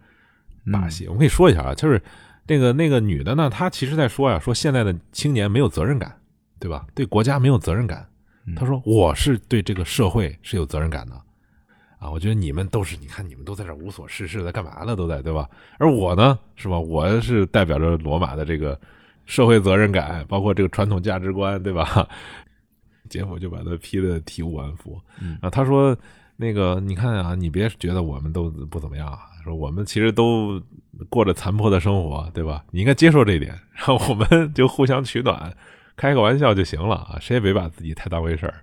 把戏。我们可以说一下啊，就是那个那个女的呢，她其实在说呀，说现在的青年没有责任感，对吧？对国家没有责任感。嗯她说我是对这个社会是有责任感的啊，我觉得你们都是，你看你们都在这无所事事，在干嘛呢？都在对吧？而我呢，是吧？我是代表着罗马的这个社会责任感，包括这个传统价值观，对吧？<laughs> 杰夫就把他批的体无完肤啊，他说。那个，你看啊，你别觉得我们都不怎么样啊，说我们其实都过着残破的生活，对吧？你应该接受这一点，然后我们就互相取暖，开个玩笑就行了啊，谁也别把自己太当回事儿。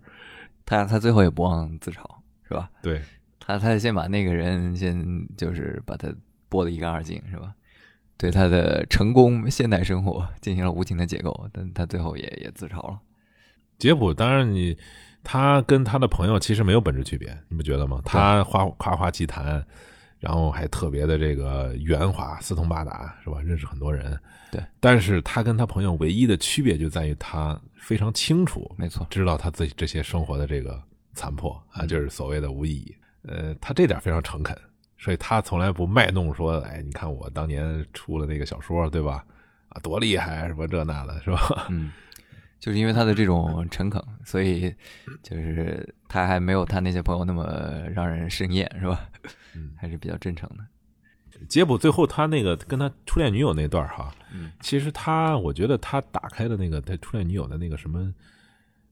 他他最后也不忘自嘲，是吧？对，他他先把那个人先就是把他剥得一干二净，是吧？对他的成功现代生活 <laughs> 进行了无情的解构，但他最后也也自嘲了。杰普，当然你。他跟他的朋友其实没有本质区别，你不觉得吗？他夸夸夸其谈，然后还特别的这个圆滑、四通八达，是吧？认识很多人。对，但是他跟他朋友唯一的区别就在于他非常清楚，没错，知道他自己这些生活的这个残破啊，就是所谓的无意义。呃，他这点非常诚恳，所以他从来不卖弄说，哎，你看我当年出了那个小说，对吧？啊，多厉害，什么这那的，是吧？<laughs> 嗯。就是因为他的这种诚恳，所以就是他还没有他那些朋友那么让人生厌，是吧？嗯，还是比较真诚的。杰普最后他那个跟他初恋女友那段哈，嗯，其实他我觉得他打开的那个他初恋女友的那个什么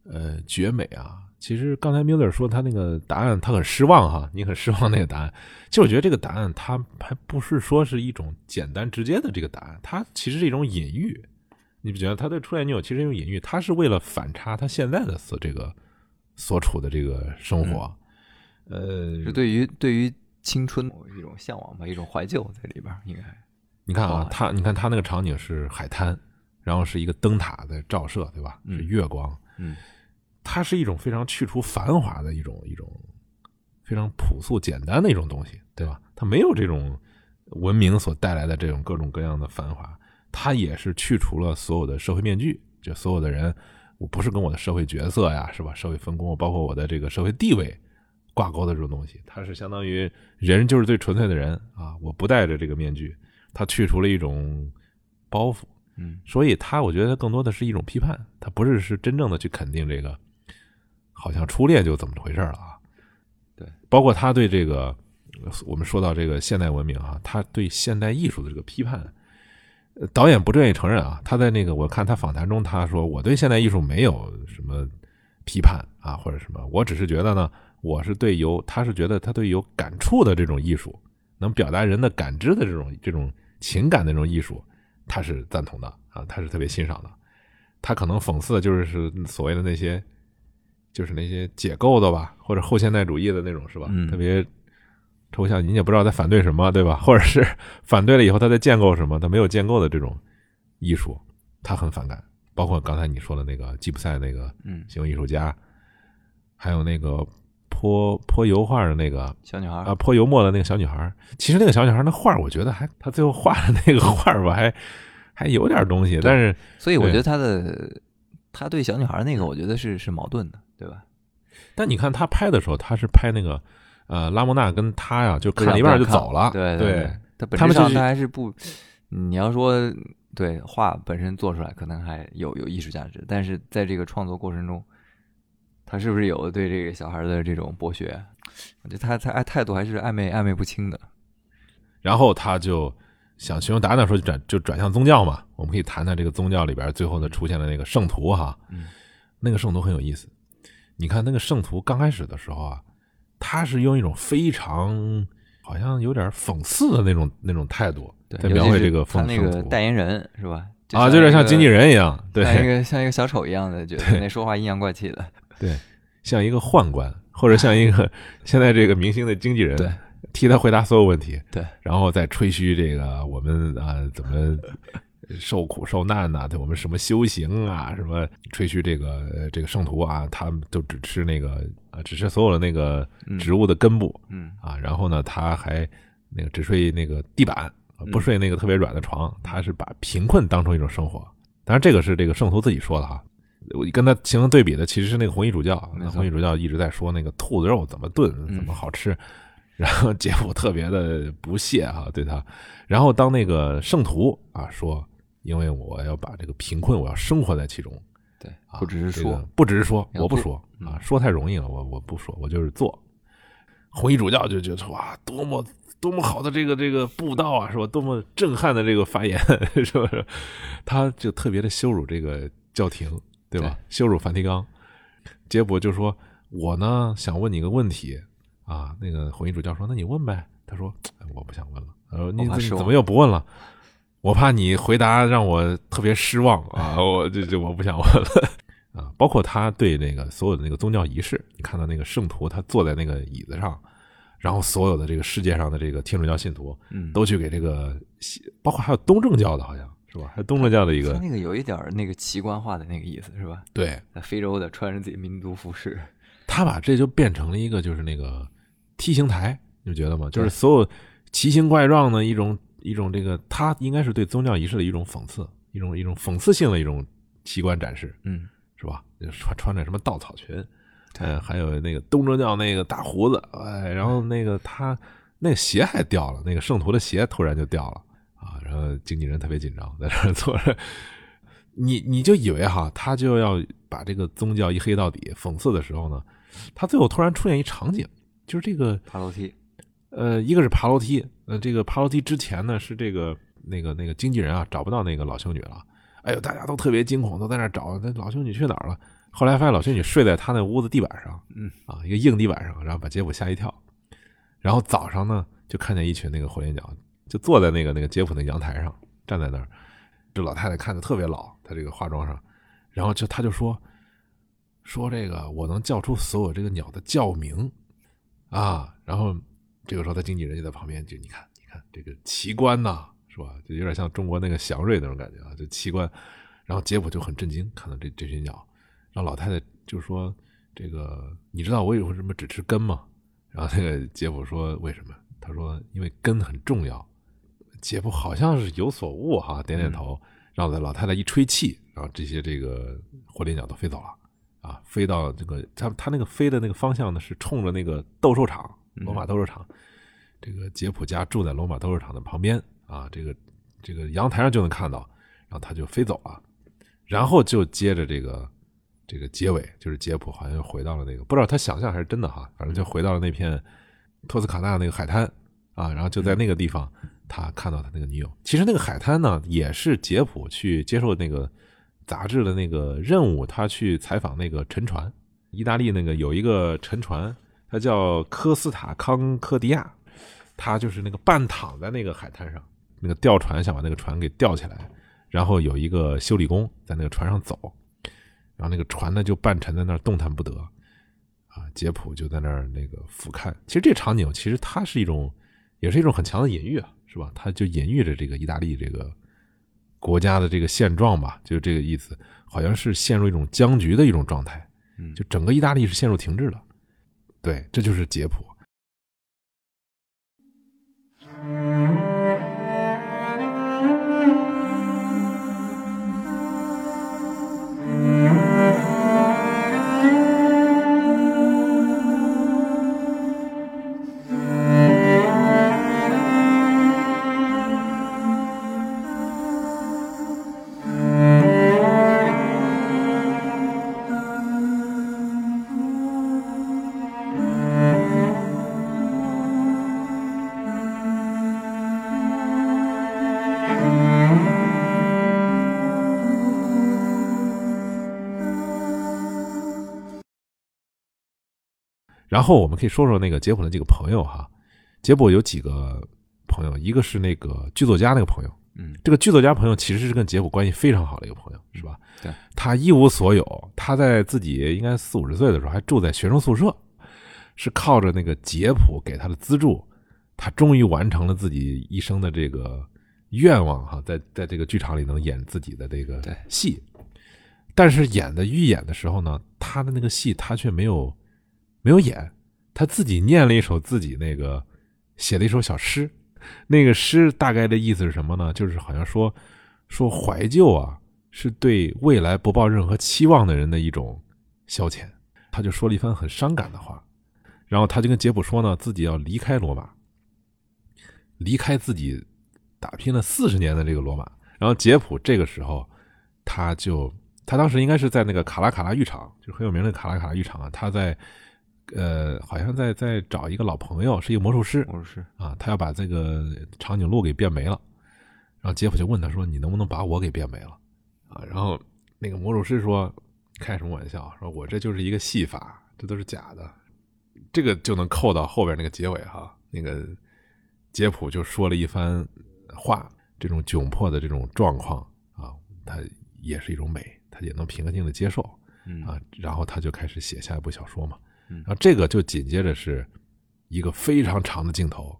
呃绝美啊，其实刚才 Miller 说他那个答案他很失望哈，你很失望那个答案，其实我觉得这个答案他还不是说是一种简单直接的这个答案，它其实是一种隐喻。你不觉得他对初恋女友其实有隐喻？他是为了反差他现在的所这个所处的这个生活，呃，是对于对于青春一种向往吧，一种怀旧在里边应该。你看啊，他你看他那个场景是海滩，然后是一个灯塔在照射，对吧？是月光，嗯，它是一种非常去除繁华的一种一种非常朴素简单的一种东西，对吧？它没有这种文明所带来的这种各种各样的繁华。它也是去除了所有的社会面具，就所有的人，我不是跟我的社会角色呀，是吧？社会分工，包括我的这个社会地位挂钩的这种东西，它是相当于人就是最纯粹的人啊！我不戴着这个面具，他去除了一种包袱，嗯，所以他我觉得更多的是一种批判，他不是是真正的去肯定这个，好像初恋就怎么回事了啊？对，包括他对这个，我们说到这个现代文明啊，他对现代艺术的这个批判。导演不愿意承认啊，他在那个我看他访谈中他说我对现代艺术没有什么批判啊或者什么，我只是觉得呢，我是对有他是觉得他对有感触的这种艺术，能表达人的感知的这种这种情感的这种艺术，他是赞同的啊，他是特别欣赏的。他可能讽刺的就是是所谓的那些，就是那些解构的吧，或者后现代主义的那种是吧？特别。抽象，你也不知道在反对什么，对吧？<laughs> 或者是反对了以后，他在建构什么？他没有建构的这种艺术，他很反感。包括刚才你说的那个吉普赛那个行为艺术家，还有那个泼泼油画的那个小女孩啊，泼油墨的那个小女孩。其实那个小女孩那画，我觉得还她最后画的那个画吧，还还有点东西。但是，所以我觉得他的他对小女孩那个，我觉得是是矛盾的，对吧？但你看他拍的时候，他是拍那个。呃，拉莫纳跟他呀，就看了一半就走了。对对，他本质上他还是不，你要说对画本身做出来可能还有有艺术价值，但是在这个创作过程中，他是不是有对这个小孩的这种剥削？我觉得他他态度还是暧昧暧昧不清的。然后他就想寻求答案的时候，就转就转向宗教嘛。我们可以谈谈这个宗教里边最后的出现的那个圣徒哈。嗯，那个圣徒很有意思。你看那个圣徒刚开始的时候啊。他是用一种非常好像有点讽刺的那种那种态度在描绘这个他那个代言人是吧？啊，就有点像经纪人一样，对，像一个 <laughs> 像一个小丑一样的，觉得那说话阴阳怪气的，对，像一个宦官或者像一个 <laughs> 现在这个明星的经纪人，对，替他回答所有问题，对，然后再吹嘘这个我们啊怎么。受苦受难呐，对我们什么修行啊，什么吹嘘这个这个圣徒啊，他们都只吃那个啊，只吃所有的那个植物的根部，嗯啊，然后呢，他还那个只睡那个地板，不睡那个特别软的床，他是把贫困当成一种生活。当然，这个是这个圣徒自己说的哈。我跟他形成对比的，其实是那个红衣主教，那红衣主教一直在说那个兔子肉怎么炖怎么好吃，然后杰夫特别的不屑哈对他，然后当那个圣徒啊说。因为我要把这个贫困，我要生活在其中，对，不只是说，不只是说，我不说啊，说太容易了，我我不说，我就是做。红衣主教就觉得哇，多么多么好的这个这个布道啊，是吧？多么震撼的这个发言，<laughs> 是不是？他就特别的羞辱这个教廷，对吧？羞辱梵蒂冈。结果就说：“我呢，想问你个问题啊。”那个红衣主教说：“那你问呗。”他说：“我不想问了。”他说：“你怎么又不问了？我怕你回答让我特别失望啊！<laughs> 我这这我不想问了 <laughs> 啊！包括他对那个所有的那个宗教仪式，你看到那个圣徒他坐在那个椅子上，然后所有的这个世界上的这个天主教信徒，嗯，都去给这个，包括还有东正教的，好像。”是吧？还东正教的一个，他那个有一点那个奇观化的那个意思，是吧？对，在非洲的穿着自己民族服饰，他把这就变成了一个就是那个梯形台，你觉得吗？就是所有奇形怪状的一种一种这个，他应该是对宗教仪式的一种讽刺，一种一种讽刺性的一种奇观展示，嗯，是吧？穿穿着什么稻草裙，嗯，还有那个东正教那个大胡子，哎，然后那个他那个鞋还掉了，那个圣徒的鞋突然就掉了。啊，然后经纪人特别紧张，在那 <laughs> 坐着，你你就以为哈，他就要把这个宗教一黑到底，讽刺的时候呢，他最后突然出现一场景，就是这个爬楼梯，呃，一个是爬楼梯，呃，这个爬楼梯之前呢是这个那个那个经纪人啊找不到那个老修女了，哎呦，大家都特别惊恐，都在那找，那老修女去哪儿了？后来发现老修女睡在他那屋子地板上，嗯，啊，一个硬地板上，然后把杰普吓一跳，然后早上呢就看见一群那个火烈鸟。就坐在那个那个杰普那阳台上，站在那儿，这老太太看着特别老，她这个化妆上，然后就她就说说这个我能叫出所有这个鸟的叫名啊，然后这个时候他经纪人就在旁边，就你看你看这个奇观呐，是吧？就有点像中国那个祥瑞那种感觉啊，就奇观。然后杰普就很震惊，看到这这群鸟，然后老太太就说这个你知道我为什么只吃根吗？然后那个杰普说为什么？他说因为根很重要。杰普好像是有所悟哈，点点头，然后老太太一吹气，然后这些这个火烈鸟都飞走了，啊，飞到这个他他那个飞的那个方向呢，是冲着那个斗兽场，罗马斗兽场，这个杰普家住在罗马斗兽场的旁边啊，这个这个阳台上就能看到，然后他就飞走了，然后就接着这个这个结尾，就是杰普好像又回到了那个不知道他想象还是真的哈，反正就回到了那片托斯卡纳那个海滩啊，然后就在那个地方。他看到他那个女友，其实那个海滩呢，也是杰普去接受那个杂志的那个任务，他去采访那个沉船。意大利那个有一个沉船，它叫科斯塔康科迪亚，他就是那个半躺在那个海滩上，那个吊船想把那个船给吊起来，然后有一个修理工在那个船上走，然后那个船呢就半沉在那儿动弹不得，啊，杰普就在那儿那个俯瞰。其实这场景其实它是一种，也是一种很强的隐喻啊。是吧？它就隐喻着这个意大利这个国家的这个现状吧，就这个意思，好像是陷入一种僵局的一种状态，就整个意大利是陷入停滞了。对，这就是解剖。然后我们可以说说那个杰普的几个朋友哈，杰普有几个朋友，一个是那个剧作家那个朋友，嗯，这个剧作家朋友其实是跟杰普关系非常好的一个朋友，是吧？对，他一无所有，他在自己应该四五十岁的时候还住在学生宿舍，是靠着那个杰普给他的资助，他终于完成了自己一生的这个愿望哈，在在这个剧场里能演自己的这个戏，但是演的预演的时候呢，他的那个戏他却没有。没有演，他自己念了一首自己那个写了一首小诗，那个诗大概的意思是什么呢？就是好像说说怀旧啊，是对未来不抱任何期望的人的一种消遣。他就说了一番很伤感的话，然后他就跟杰普说呢，自己要离开罗马，离开自己打拼了四十年的这个罗马。然后杰普这个时候，他就他当时应该是在那个卡拉卡拉浴场，就很有名的卡拉卡拉浴场啊，他在。呃，好像在在找一个老朋友，是一个魔术师魔术师，啊，他要把这个长颈鹿给变没了，然后杰普就问他说：“你能不能把我给变没了？”啊，然后那个魔术师说：“开什么玩笑？说我这就是一个戏法，这都是假的。”这个就能扣到后边那个结尾哈，那个杰普就说了一番话，这种窘迫的这种状况啊，他也是一种美，他也能平静的接受。嗯啊，然后他就开始写下一部小说嘛。嗯然后这个就紧接着是一个非常长的镜头，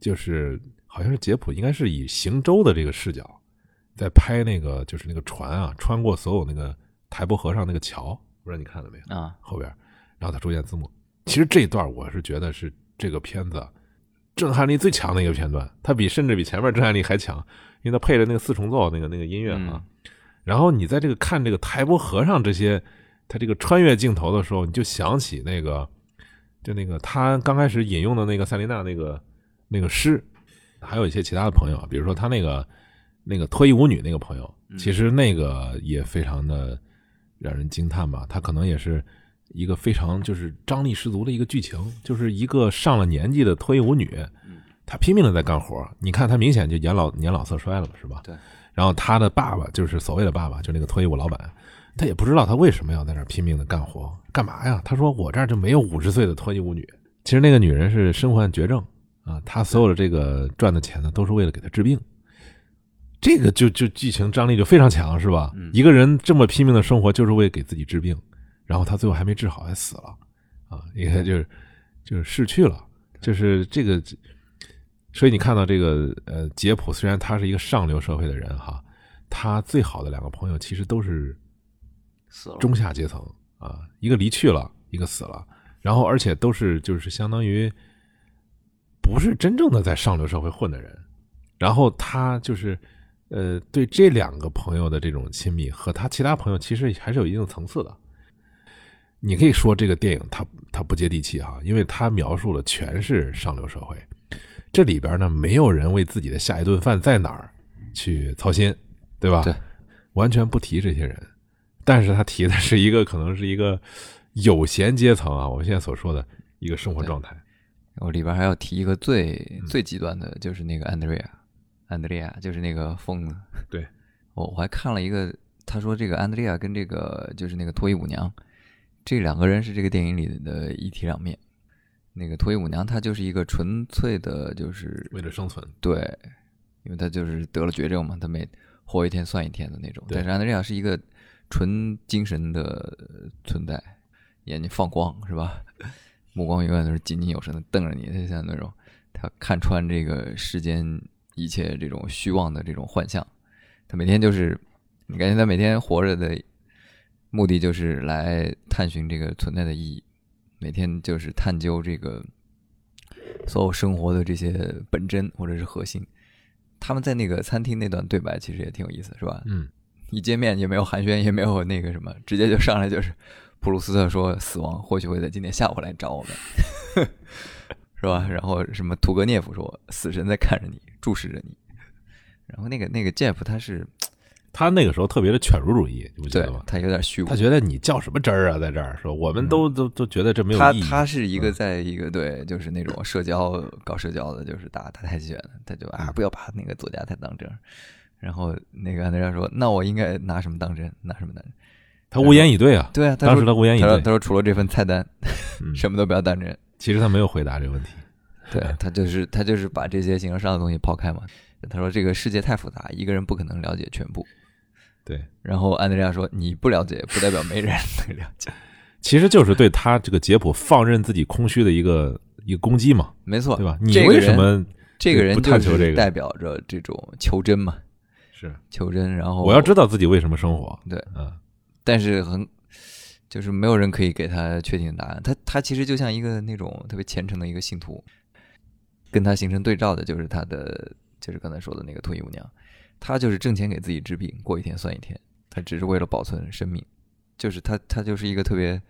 就是好像是杰普应该是以行舟的这个视角在拍那个就是那个船啊穿过所有那个台伯河上那个桥，不知道你看了没有？啊，后边，然后他出现字幕。其实这一段我是觉得是这个片子震撼力最强的一个片段，它比甚至比前面震撼力还强，因为它配着那个四重奏那个那个音乐啊。然后你在这个看这个台伯河上这些他这个穿越镜头的时候，你就想起那个就那个他刚开始引用的那个塞琳娜那个那个诗，还有一些其他的朋友，比如说他那个那个脱衣舞女那个朋友，其实那个也非常的让人惊叹吧。他可能也是一个非常就是张力十足的一个剧情，就是一个上了年纪的脱衣舞女，她拼命的在干活。你看她明显就年老年老色衰了嘛，是吧？对。然后她的爸爸就是所谓的爸爸，就那个脱衣舞老板，他也不知道他为什么要在那儿拼命的干活，干嘛呀？他说我这儿就没有五十岁的脱衣舞女。其实那个女人是身患绝症啊，她所有的这个赚的钱呢，都是为了给她治病。这个就就剧情张力就非常强，是吧？一个人这么拼命的生活，就是为了给自己治病，然后他最后还没治好，还死了，啊，你看就是就是逝去了，就是这个，所以你看到这个呃，杰普虽然他是一个上流社会的人哈，他最好的两个朋友其实都是死了，中下阶层啊，一个离去了，一个死了，然后而且都是就是相当于不是真正的在上流社会混的人，然后他就是呃对这两个朋友的这种亲密和他其他朋友其实还是有一定层次的。你可以说这个电影它它不接地气哈，因为它描述了全是上流社会，这里边呢没有人为自己的下一顿饭在哪儿去操心，对吧？对，完全不提这些人。但是他提的是一个可能是一个有闲阶层啊，我们现在所说的一个生活状态。我里边还要提一个最嗯最极端的，就是那个安德烈亚，安德烈亚就是那个疯子。对，<laughs> 我我还看了一个，他说这个安德烈亚跟这个就是那个脱衣舞娘，这两个人是这个电影里的一体两面。那个脱衣舞娘她就是一个纯粹的，就是为了生存，对，因为她就是得了绝症嘛，她每活一天算一天的那种。但是安德烈亚是一个纯精神的存在，眼睛放光是吧？<laughs> 目光永远都是炯炯有神的瞪着你，就像那种他看穿这个世间一切这种虚妄的这种幻象。他每天就是，你感觉他每天活着的目的就是来探寻这个存在的意义，每天就是探究这个所有生活的这些本真或者是核心。他们在那个餐厅那段对白其实也挺有意思，是吧？嗯，一见面也没有寒暄，也没有那个什么，直接就上来就是普鲁斯特说死亡或许会在今天下午来找我们，<laughs> 是吧？然后什么屠格涅夫说死神在看着你，注视着你。然后那个那个 Jeff 他是他那个时候特别的犬儒主义，你不觉对得吗？他有点虚无他，觉得你较什么真儿啊，在这儿说我们都、都都觉得这没有他意义。他他是一个嗯在一个对，就是那种社交搞社交的，就是打打太极拳的，他就啊嗯不要把那个作家太当真。然后那个安德烈说：“那我应该拿什么当真？拿什么当真他无言以对啊？”，对啊，他当时他无言以对他说他。说除了这份菜单，嗯什么都不要当真。其实他没有回答这个问题。对他就是他就是把这些形而上的东西抛开嘛。他说这个世界太复杂，一个人不可能了解全部。对，然后安德烈亚说：“你不了解，不代表没人能了解。<laughs> 其实就是对他这个杰普放任自己空虚的一个一个攻击嘛，”没错，对吧？你为什么这个人就是探求这个代表着这种求真嘛，是？求真。然后我要知道自己为什么生活。对，嗯，但是很就是没有人可以给他确定的答案。他他其实就像一个那种特别虔诚的一个信徒，跟他形成对照的就是他的就是刚才说的那个脱衣舞娘，她就是挣钱给自己治病，过一天算一天，她只是为了保存生命，就是他他就是一个特别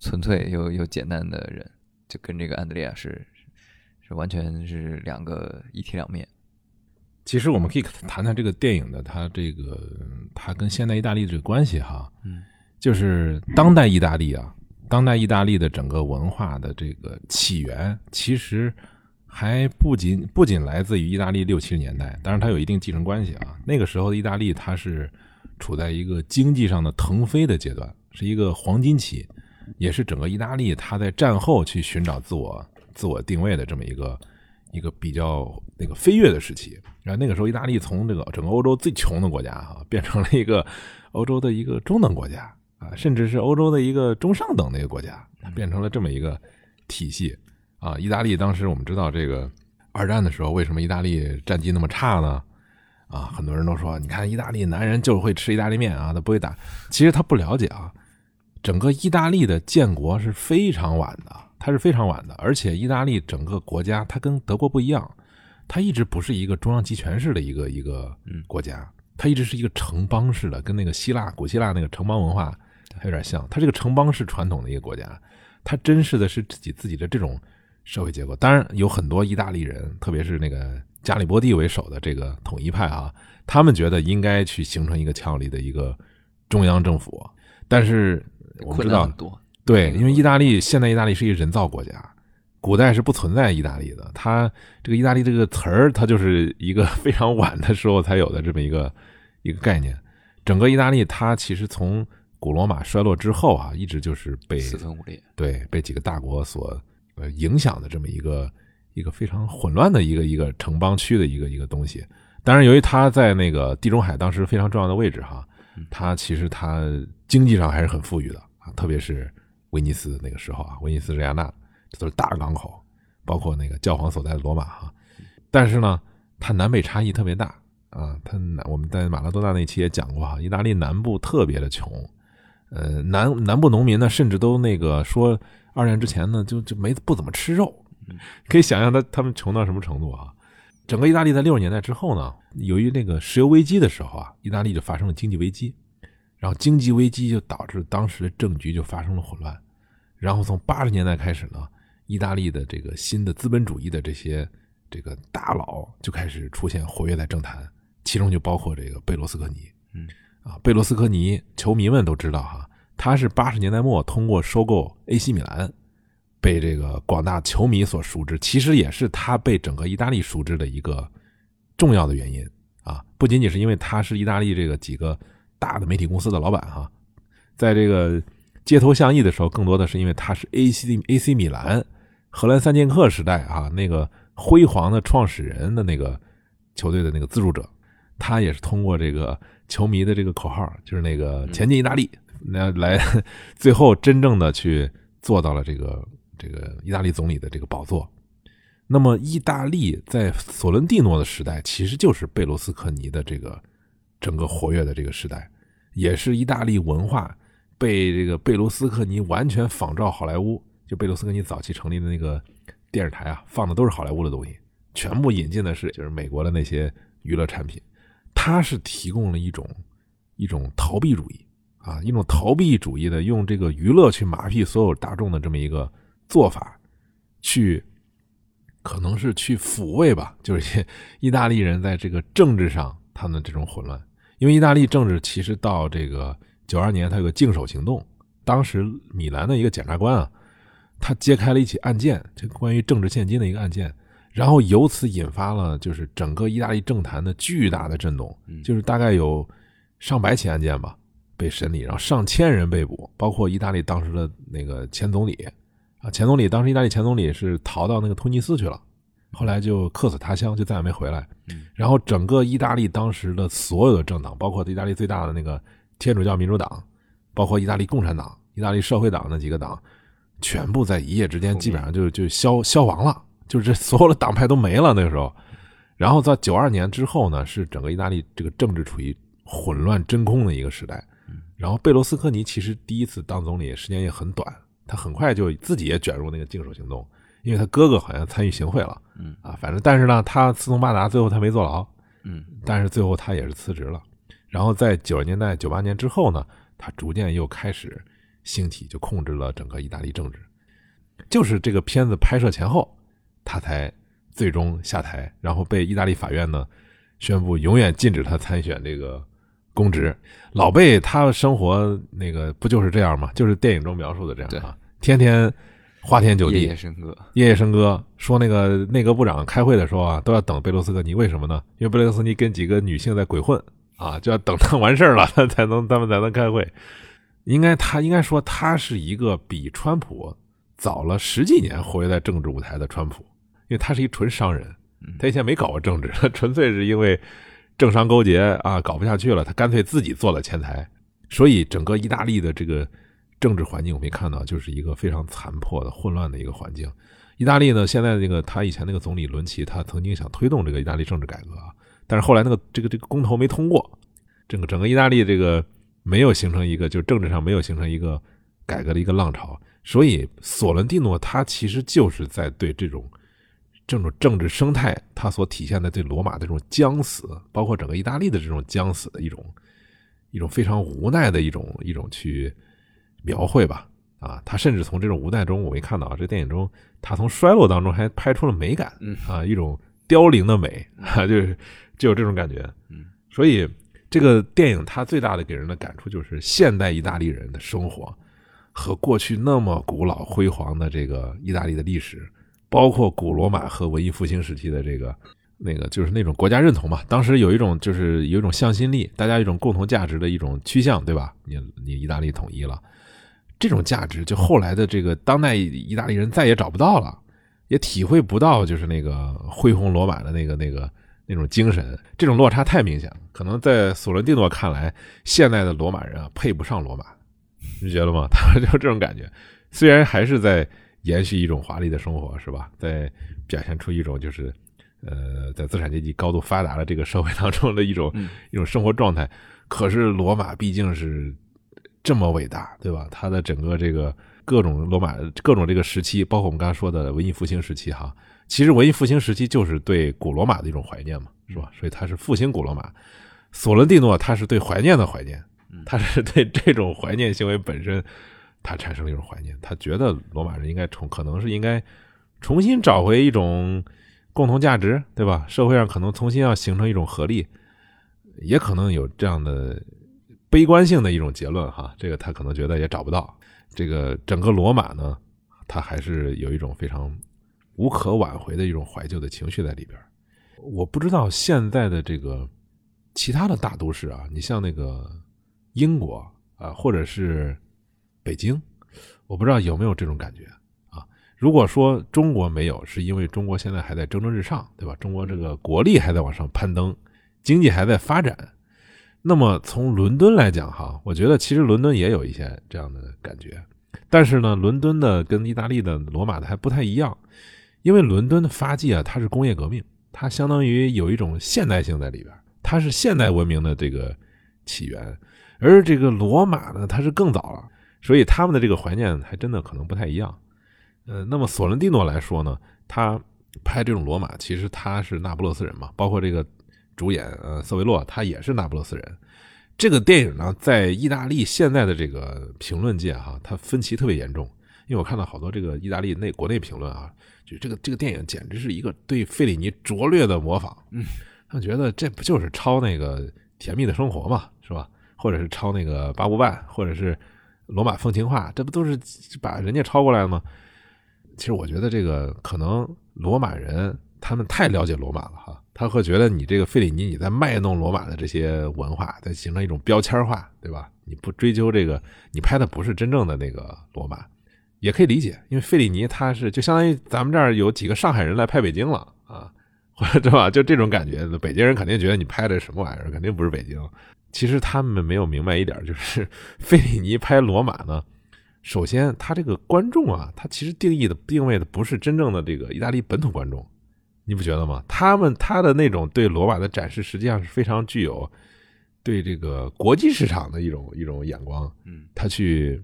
纯粹又又简单的人，就跟这个安德烈亚是是完全是两个一体两面。其实我们可以谈谈这个电影的它这个它跟现代意大利这个关系哈。嗯，就是当代意大利啊，当代意大利的整个文化的这个起源，其实还不仅不仅来自于意大利六七十年代，当然它有一定继承关系啊。那个时候的意大利，它是处在一个经济上的腾飞的阶段，是一个黄金期，也是整个意大利它在战后去寻找自我自我定位的这么一个一个比较那个飞跃的时期。然后那个时候，意大利从这个整个欧洲最穷的国家啊，变成了一个欧洲的一个中等国家。啊，甚至是欧洲的一个中上等的一个国家，变成了这么一个体系啊。意大利当时我们知道，这个二战的时候，为什么意大利战绩那么差呢？啊，很多人都说，你看意大利男人就是会吃意大利面啊，他不会打。其实他不了解啊，整个意大利的建国是非常晚的，它是非常晚的。而且意大利整个国家，它跟德国不一样，它一直不是一个中央集权式的一个一个国家，它一直是一个城邦式的，跟那个希腊古希腊那个城邦文化还。有点像，它这个城邦式传统的一个国家，它珍视的是自己自己的这种社会结构。当然，有很多意大利人，特别是那个加里波第为首的这个统一派啊，他们觉得应该去形成一个强有力的一个中央政府。但是我们知道，对，因为意大利现在意大利是一个人造国家，古代是不存在意大利的。它这个意大利这个词儿，它就是一个 <laughs> 非常晚的时候才有的这么一个一个概念。整个意大利，它其实从古罗马衰落之后啊，一直就是被四分五裂，对，被几个大国所呃影响的这么一个一个非常混乱的一个一个城邦区的一个一个东西。当然，由于它在那个地中海当时非常重要的位置哈，它其实它经济上还是很富裕的啊，特别是威尼斯那个时候啊，威尼斯、维亚纳这都是大港口，包括那个教皇所在的罗马哈。但是呢，它南北差异特别大啊，它南我们在马拉多纳那期也讲过哈，意大利南部特别的穷。呃，南南部农民呢，甚至都那个说，二战之前呢，就就没不怎么吃肉，可以想象他他们穷到什么程度啊！整个意大利在六十年代之后呢，由于那个石油危机的时候啊，意大利就发生了经济危机，然后经济危机就导致当时的政局就发生了混乱，然后从八十年代开始呢，意大利的这个新的资本主义的这些这个大佬就开始出现活跃在政坛，其中就包括这个贝罗斯科尼，嗯。啊，贝罗斯科尼，球迷们都知道哈，他是八十年代末通过收购 AC 米兰，被这个广大球迷所熟知，其实也是他被整个意大利熟知的一个重要的原因啊，不仅仅是因为他是意大利这个几个大的媒体公司的老板哈，在这个街头巷议的时候，更多的是因为他是 AC AC 米兰荷兰三剑客时代啊那个辉煌的创始人的那个球队的那个资助者，他也是通过这个。球迷的这个口号就是那个前进意大利，那来最后真正的去做到了这个这个意大利总理的这个宝座。那么，意大利在索伦蒂诺的时代，其实就是贝罗斯科尼的这个整个活跃的这个时代，也是意大利文化被这个贝罗斯科尼完全仿照好莱坞。就贝卢斯科尼早期成立的那个电视台啊，放的都是好莱坞的东西，全部引进的是就是美国的那些娱乐产品。他是提供了一种一种逃避主义啊，一种逃避主义的用这个娱乐去麻痹所有大众的这么一个做法，去可能是去抚慰吧，就是 <laughs> 意大利人在这个政治上他们这种混乱。因为意大利政治其实到这个九二年，他有个净手行动，当时米兰的一个检察官啊，他揭开了一起案件，这关于政治现金的一个案件。然后由此引发了就是整个意大利政坛的巨大的震动，就是大概有上百起案件吧被审理，然后上千人被捕，包括意大利当时的那个前总理啊，前总理当时意大利前总理是逃到那个突尼斯去了，后来就客死他乡，就再也没回来。然后整个意大利当时的所有的政党，包括意大利最大的那个天主教民主党，包括意大利共产党、意大利社会党那几个党，全部在一夜之间基本上就就消消亡了。就是这 <laughs> 所有的党派都没了那个时候，然后在九二年之后呢，是整个意大利这个政治处于混乱真空的一个时代。然后贝罗斯科尼其实第一次当总理时间也很短，他很快就自己也卷入那个净手行动，因为他哥哥好像参与行贿了。嗯啊，反正但是呢，他四通八达，最后他没坐牢。嗯，但是最后他也是辞职了。然后在九十年代、九八年之后呢，他逐渐又开始兴起，就控制了整个意大利政治。就是这个片子拍摄前后。他才最终下台，然后被意大利法院呢宣布永远禁止他参选这个公职。老贝他生活那个不就是这样吗？就是电影中描述的这样啊，天天花天酒地，夜夜笙歌，夜夜笙歌。说那个内阁部长开会的时候啊，都要等贝罗斯科尼，为什么呢？因为贝罗斯科尼跟几个女性在鬼混啊，就要等他完事儿了 <laughs> 才能他们才能开会。应该他应该说他是一个比川普早了十几年活跃在政治舞台的川普，因为他是一纯商人，他以前没搞过政治，他纯粹是因为。政商勾结啊，搞不下去了，他干脆自己做了前台，所以整个意大利的这个政治环境，我们看到就是一个非常残破的、混乱的一个环境。意大利呢，现在这个他以前那个总理伦齐，他曾经想推动这个意大利政治改革，但是后来那个这个这个公投没通过，整个整个意大利这个没有形成一个，就政治上没有形成一个改革的一个浪潮，所以索伦蒂诺他其实就是在对这种。这种政治生态，他所体现的对罗马的这种将死，包括整个意大利的这种将死的一种一种非常无奈的一种一种去描绘吧。啊，他甚至从这种无奈中，我没看到这电影中，他从衰落当中还拍出了美感，啊，一种凋零的美，<laughs> 啊，就是就有这种感觉。嗯，所以这个电影它最大的给人的感触就是现代意大利人的生活和过去那么古老辉煌的这个意大利的历史。包括古罗马和文艺复兴时期的这个那个，就是那种国家认同嘛。当时有一种就是有一种向心力，大家一种共同价值的一种趋向，对吧？你你意大利统一了，这种价值就后来的这个当代意大利人再也找不到了，也体会不到就是那个恢宏罗马的那个那个那种精神。这种落差太明显了。可能在索伦蒂诺看来，现代的罗马人啊配不上罗马，你觉得吗？<laughs> 他就这种感觉，虽然还是在。延续一种华丽的生活，是吧？在表现出一种就是，呃，在资产阶级高度发达的这个社会当中的一种一种生活状态。可是罗马毕竟是这么伟大，对吧？它的整个这个各种罗马各种这个时期，包括我们刚才说的文艺复兴时期，哈，其实文艺复兴时期就是对古罗马的一种怀念嘛，是吧？所以他是复兴古罗马。索伦蒂诺他是对怀念的怀念，他是对这种怀念行为本身。他产生了一种怀念，他觉得罗马人应该重，可能是应该重新找回一种共同价值，对吧？社会上可能重新要形成一种合力，也可能有这样的悲观性的一种结论哈。这个他可能觉得也找不到。这个整个罗马呢，他还是有一种非常无可挽回的一种怀旧的情绪在里边。我不知道现在的这个其他的大都市啊，你像那个英国啊，或者是。北京，我不知道有没有这种感觉啊？如果说中国没有，是因为中国现在还在蒸蒸日上，对吧？中国这个国力还在往上攀登，经济还在发展。那么从伦敦来讲，哈，我觉得其实伦敦也有一些这样的感觉。但是呢，伦敦的跟意大利的罗马的还不太一样，因为伦敦的发迹啊，它是工业革命，它相当于有一种现代性在里边，它是现代文明的这个起源。而这个罗马呢，它是更早了。所以他们的这个怀念还真的可能不太一样，呃，那么索伦蒂诺来说呢，他拍这种罗马，其实他是那不勒斯人嘛，包括这个主演呃瑟维洛，他也是那不勒斯人。这个电影呢，在意大利现在的这个评论界哈，它分歧特别严重，因为我看到好多这个意大利内国内评论啊，就这个这个电影简直是一个对费里尼拙劣的模仿，嗯，他们觉得这不就是抄那个《甜蜜的生活》嘛，是吧？或者是抄那个《八部半》，或者是。罗马风情画，这不都是把人家抄过来了吗？其实我觉得这个可能罗马人他们太了解罗马了哈，他会觉得你这个费里尼你在卖弄罗马的这些文化，在形成一种标签化，对吧？你不追究这个，你拍的不是真正的那个罗马，也可以理解，因为费里尼他是就相当于咱们这儿有几个上海人来拍北京了啊，或者对吧？就这种感觉，北京人肯定觉得你拍的什么玩意儿，肯定不是北京。其实他们没有明白一点，就是 <laughs> 费里尼拍罗马呢。首先，他这个观众啊，他其实定义的定位的不是真正的这个意大利本土观众，你不觉得吗？他们他的那种对罗马的展示，实际上是非常具有对这个国际市场的一种一种眼光。嗯，他去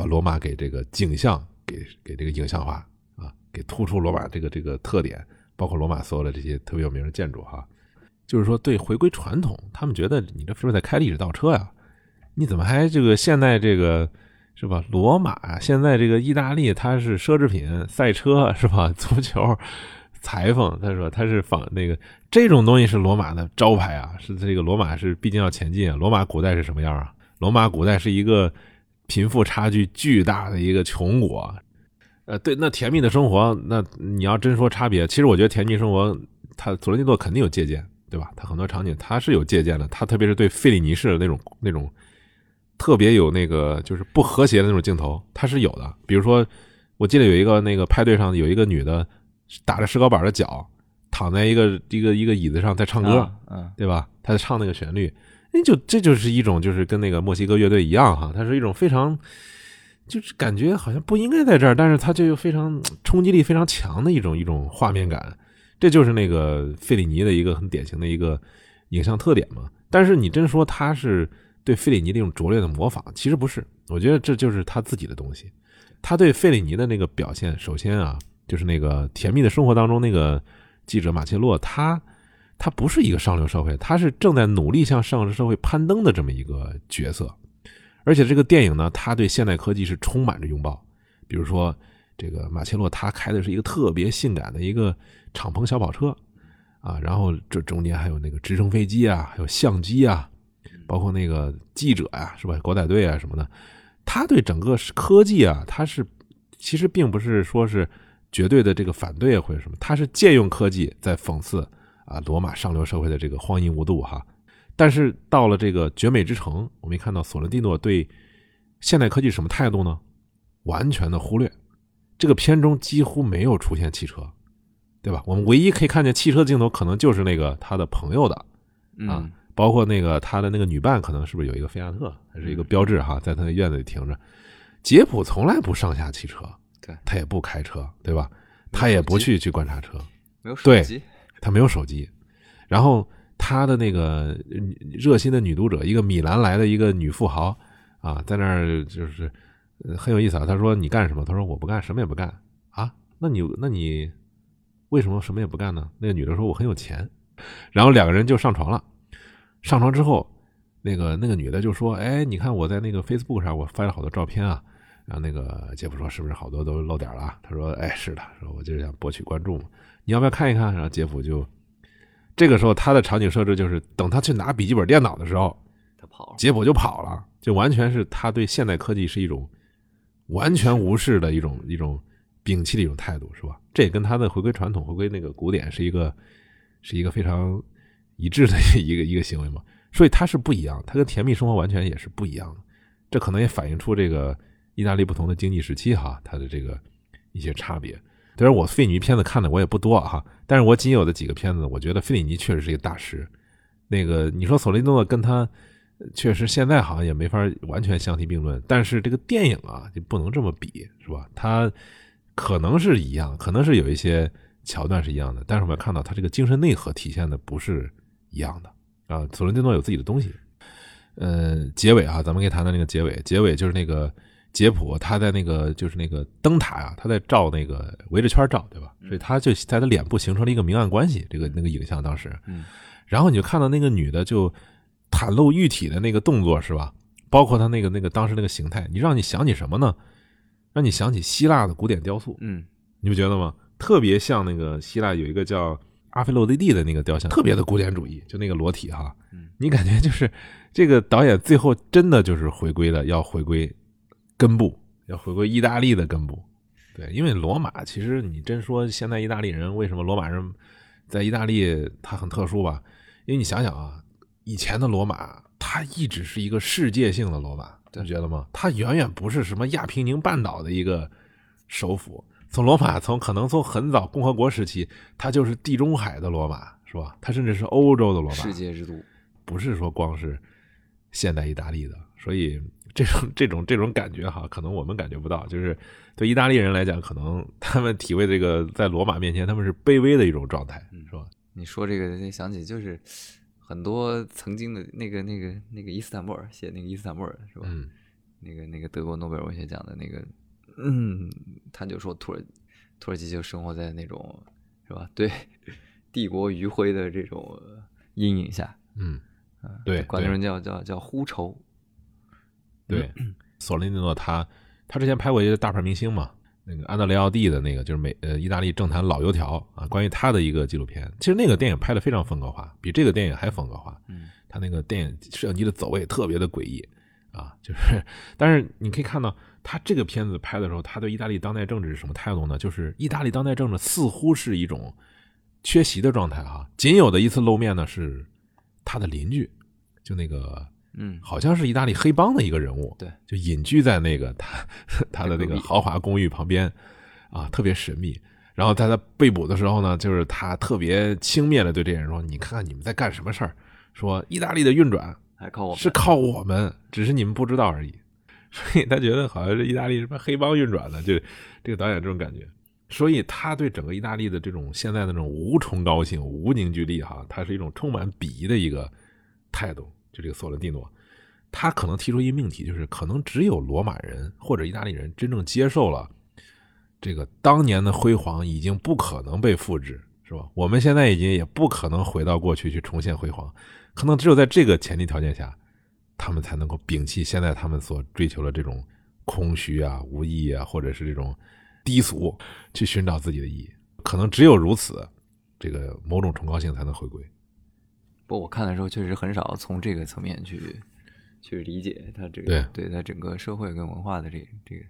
把罗马给这个景象给给这个影像化啊，给突出罗马这个这个特点，包括罗马所有的这些特别有名的建筑哈。就是说，对回归传统，他们觉得你这是不是在开历史倒车呀？你怎么还这个现在这个是吧？罗马现在这个意大利，它是奢侈品赛车是吧？<laughs> 足球裁缝，他说他是仿那个这种东西是罗马的招牌啊，是这个罗马是毕竟要前进啊。罗马古代是什么样啊？罗马古代是一个贫富差距巨大的一个穷国。呃，对，那甜蜜的生活，那你要真说差别，其实我觉得甜蜜生活，它佐罗尼诺肯定有借鉴，对吧？它很多场景它是有借鉴的，它特别是对费里尼式的那种那种特别有那个就是不和谐的那种镜头，它是有的。比如说，我记得有一个那个派对上有一个女的打着石膏板的脚躺在一个一个一个椅子上在唱歌，嗯，对吧？她在唱那个旋律，那就这就是一种就是跟那个墨西哥乐队一样哈，它是一种非常。就是感觉好像不应该在这儿，但是它就又非常冲击力非常强的一种一种画面感，这就是那个费里尼的一个很典型的一个影像特点嘛。但是你真说他是对费里尼的一种拙劣的模仿，其实不是，我觉得这就是他自己的东西。他对费里尼的那个表现，首先啊，就是那个《甜蜜的生活》当中那个记者马切洛，他他不是一个上流社会，他是正在努力向上流社会攀登的这么一个角色。而且这个电影呢，他对现代科技是充满着拥抱。比如说，这个马切洛他开的是一个特别性感的一个敞篷小跑车，啊，然后这中间还有那个直升飞机啊，还有相机啊，包括那个记者呀，是吧？狗仔队啊什么的。他对整个科技啊，他是其实并不是说是绝对的这个反对或者什么，他是借用科技在讽刺啊罗马上流社会的这个荒淫无度哈。但是到了这个绝美之城，我们看到索伦蒂诺对现代科技什么态度呢？完全的忽略。这个片中几乎没有出现汽车，对吧？我们唯一可以看见汽车的镜头，可能就是那个他的朋友的啊，包括那个他的那个女伴，可能是不是有一个菲亚特，还是一个标志哈，在他的院子里停着。杰普从来不上下汽车，对他也不开车，对吧？他也不去去观察车，没有手机，他没有手机，然后。他的那个热心的女读者，一个米兰来的一个女富豪啊，在那儿就是很有意思啊。他说：“你干什么？”他说：“我不干，什么也不干。”啊，那你那你为什么什么也不干呢？那个女的说：“我很有钱。”然后两个人就上床了。上床之后，那个那个女的就说：“哎，你看我在那个 Facebook 上，我发了好多照片啊。”然后那个杰夫说：“是不是好多都露点了？”他说：“哎，是的，说我就是想博取关注。你要不要看一看？”然后杰夫就。这个时候，他的场景设置就是等他去拿笔记本电脑的时候，他跑，杰普就跑了，就完全是他对现代科技是一种完全无视的一种一种摒弃的一种态度，是吧？这也跟他的回归传统、回归那个古典是一个是一个非常一致的一个一个行为嘛。所以他是不一样，他跟甜蜜生活完全也是不一样的。这可能也反映出这个意大利不同的经济时期哈，它的这个一些差别。虽然我费里尼片子看的我也不多哈，但是我仅有的几个片子，我觉得费里尼确实是一个大师。那个你说索雷诺跟他确实现在好像也没法完全相提并论，但是这个电影啊就不能这么比，是吧？他可能是一样，可能是有一些桥段是一样的，但是我们看到他这个精神内核体现的不是一样的啊。索伦蒂诺有自己的东西。呃，结尾啊，咱们可以谈谈那个结尾，结尾就是那个。杰普他在那个就是那个灯塔啊，他在照那个围着圈照，对吧？所以他就在他脸部形成了一个明暗关系，这个那个影像当时，嗯，然后你就看到那个女的就袒露玉体的那个动作是吧？包括他那个那个当时那个形态，你让你想起什么呢？让你想起希腊的古典雕塑，嗯，你不觉得吗？特别像那个希腊有一个叫阿菲洛狄蒂的那个雕像，特别的古典主义，就那个裸体哈，你感觉就是这个导演最后真的就是回归了，要回归。根部要回归意大利的根部，对，因为罗马其实你真说现在意大利人为什么罗马人在意大利他很特殊吧？因为你想想啊，以前的罗马它一直是一个世界性的罗马，你觉得吗？它远远不是什么亚平宁半岛的一个首府。从罗马从可能从很早共和国时期，它就是地中海的罗马，是吧？它甚至是欧洲的罗马，世界之都，不是说光是现代意大利的，所以。这种这种这种感觉哈，可能我们感觉不到，就是对意大利人来讲，可能 <laughs> 他们体会这个在罗马面前他们是卑微的一种状态，是吧？你说这个，想起就是很多曾经的那个那个那个伊斯坦布尔写那个伊斯坦布尔是吧？嗯，那个那个德国诺贝尔文学奖的那个，嗯，他就说土耳土耳其就生活在那种是吧？对，帝国余晖的这种阴影下，嗯，对，管那种叫叫叫呼愁。对，<clears throat> 索林尼诺他他之前拍过一个大牌明星嘛，那个安德雷奥蒂的那个，就是美呃意大利政坛老油条啊，关于他的一个纪录片。其实那个电影拍的非常风格化，比这个电影还风格化。嗯，他那个电影摄像机的走位特别的诡异啊，<laughs> 就是，但是你可以看到他这个片子拍的时候，他对意大利当代政治是什么态度呢？就是意大利当代政治似乎是一种缺席的状态哈，仅有的一次露面呢是他的邻居，就那个嗯，好像是意大利黑帮的一个人物，对，就隐居在那个他他的那个豪华公寓旁边，啊，特别神秘。然后他在他被捕的时候呢，就是他特别轻蔑的对这些人说：“你看看你们在干什么事儿？说意大利的运转还靠我们是靠我们，只是你们不知道而已。<laughs> ”所以他觉得好像是意大利什么黑帮运转的，就这个导演这种感觉。所以他对整个意大利的这种现在的这种无崇高性、无凝聚力，哈，他是一种充满鄙夷的一个态度。就这个索伦蒂诺，他可能提出一个命题，就是可能只有罗马人或者意大利人真正接受了这个当年的辉煌已经不可能被复制，是吧？我们现在已经也不可能回到过去去重现辉煌，可能只有在这个前提条件下，他们才能够摒弃现在他们所追求的这种空虚啊、无意义啊，或者是这种低俗，去寻找自己的意义。可能只有如此，这个某种崇高性才能回归。不过，我看的时候确实很少从这个层面去去理解他这个对对它整个社会跟文化的这这个，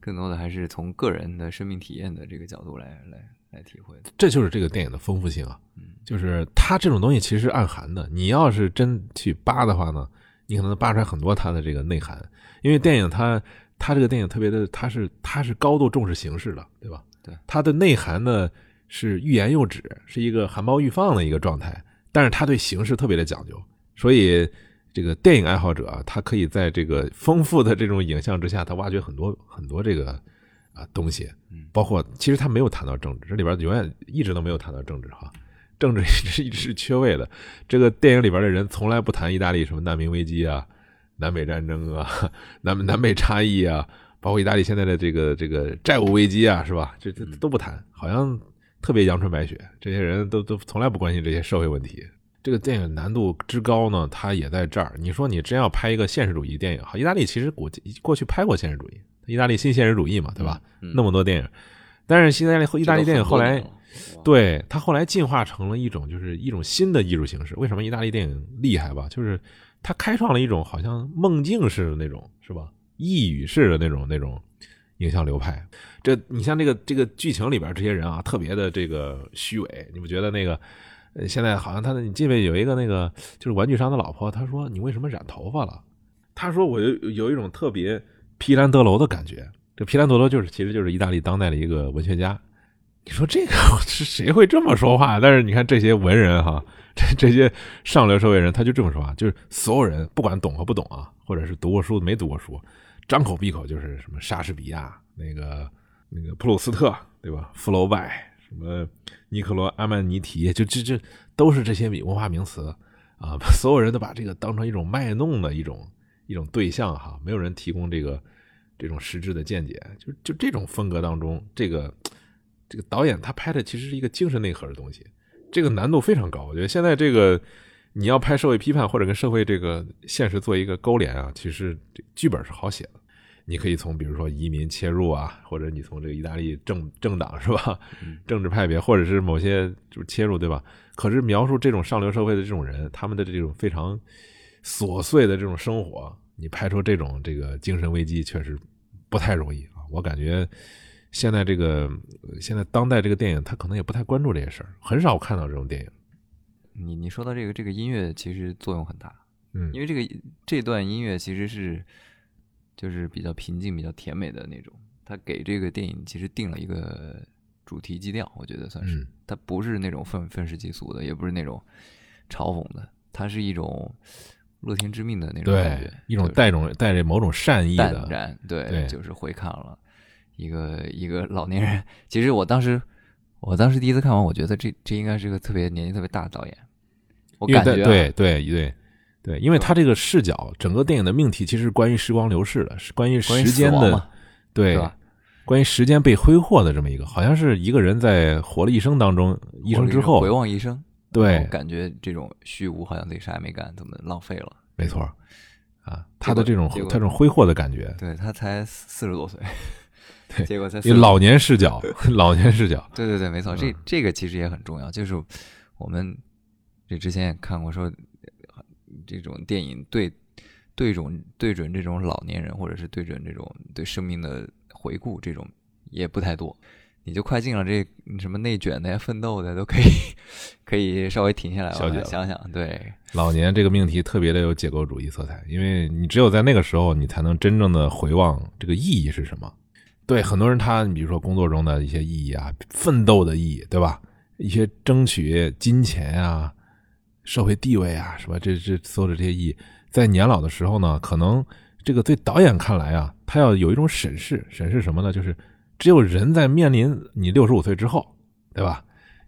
更多的还是从个人的生命体验的这个角度来来来体会的。这就是这个电影的丰富性啊，就是它这种东西其实暗含的。你要是真去扒的话呢，你可能扒出来很多它的这个内涵。因为电影它它这个电影特别的，它是它是高度重视形式的，对吧？对，它的内涵呢是欲言又止，是一个含苞欲放的一个状态，但是他对形式特别的讲究，所以。这个电影爱好者啊，他可以在这个丰富的这种影像之下，他挖掘很多很多这个啊东西，包括其实他没有谈到政治，这里边永远一直都没有谈到政治哈，政治一直一直是缺位的。这个电影里边的人从来不谈意大利什么难民危机啊、南北战争啊、南南北差异啊，包括意大利现在的这个这个债务危机啊，是吧？这这都不谈，好像特别阳春白雪，这些人都都从来不关心这些社会问题。这个电影难度之高呢，它也在这儿。你说你真要拍一个现实主义电影，好，意大利其实过过去拍过现实主义，意大利新现实主义嘛，对吧？那么多电影，但是意大利意大利电影后来，对它后来进化成了一种就是一种新的艺术形式。为什么意大利电影厉害吧？就是它开创了一种好像梦境式的那种，是吧？呓语式的那种那种影像流派。这你像这个这个剧情里边这些人啊，特别的这个虚伪，你不觉得那个？呃，现在好像他的，你记得有一个那个就是玩具商的老婆，他说你为什么染头发了？他说我有有一种特别皮兰德罗的感觉。这皮兰德罗就是其实就是意大利当代的一个文学家。你说这个 <laughs> 是谁会这么说话？但是你看这些文人哈，这这些上流社会人，他就这么说话，就是所有人不管懂和不懂啊，或者是读过书没读过书，张口闭口就是什么莎士比亚、那个那个普鲁斯特，对吧？福楼拜。什么尼克罗阿曼尼提，就这这都是这些文化名词啊！<laughs> 所有人都把这个当成一种卖弄的一种一种对象哈，没有人提供这个这种实质的见解。就就这种风格当中，这个这个导演他拍的其实是一个精神内核的东西，这个难度非常高。我觉得现在这个你要拍社会批判或者跟社会这个现实做一个勾连啊，其实剧本是好写的。你可以从比如说移民切入啊，或者你从这个意大利政政党是吧，政治派别，或者是某些就是切入对吧？可是描述这种上流社会的这种人，他们的这种非常琐碎的这种生活，你拍出这种这个精神危机，确实不太容易啊。我感觉现在这个现在当代这个电影，他可能也不太关注这些事儿，很少看到这种电影。你你说到这个这个音乐，其实作用很大，嗯，因为这个这段音乐其实是。就是比较平静、比较甜美的那种，他给这个电影其实定了一个主题基调，我觉得算是。它不是那种愤愤世嫉俗的，也不是那种嘲讽的，它是一种乐天知命的那种感觉，一种带种带着某种善意的。淡然，对，就是回看了一个一个老年人。其实我当时，我当时第一次看完，我觉得这这应该是个特别年纪特别大的导演。我感觉，对对对。对，因为他这个视角，整个电影的命题其实是关于时光流逝的，是关于时间的，对，关于时间被挥霍的这么一个，好像是一个人在活了一生当中，一生之后回望一生，对，感觉这种虚无，好像自己啥也没干，怎么浪费了？没错，啊，他的这种他这种挥霍的感觉，对他才四十多岁，对 <laughs> 结果在老年视角，<laughs> 老年视角，对对对，没错，这嗯这个其实也很重要，就是我们这之前也看过说，呃这种电影对对准对准这种老年人，或者是对准这种对生命的回顾，这种也不太多。你就快进了这什么内卷的呀、奋斗的都可以，<laughs> 可以稍微停下来想想，对，老年这个命题特别的有解构主义色彩，因为你只有在那个时候，你才能真正的回望这个意义是什么。对很多人，他比如说工作中的一些意义啊，奋斗的意义，对吧？一些争取金钱啊、社会地位啊，什么？这这所有的这些意义，在年老的时候呢，可能这个对导演看来啊，他要有一种审视，审视什么呢？就是只有人在面临你六十五岁之后，对吧？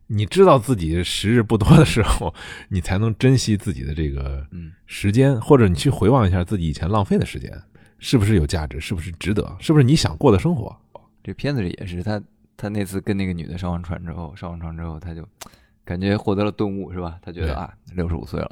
你知道自己时日不多的时候，你才能珍惜自己的这个嗯时间，或者你去回望一下自己以前浪费的时间，是不是有价值，是不是值得，是不是你想过的生活？这片子里也是他，他那次跟那个女的上完船之后，上完船之后，他就感觉获得了顿悟，是吧？他觉得啊，六十五岁了，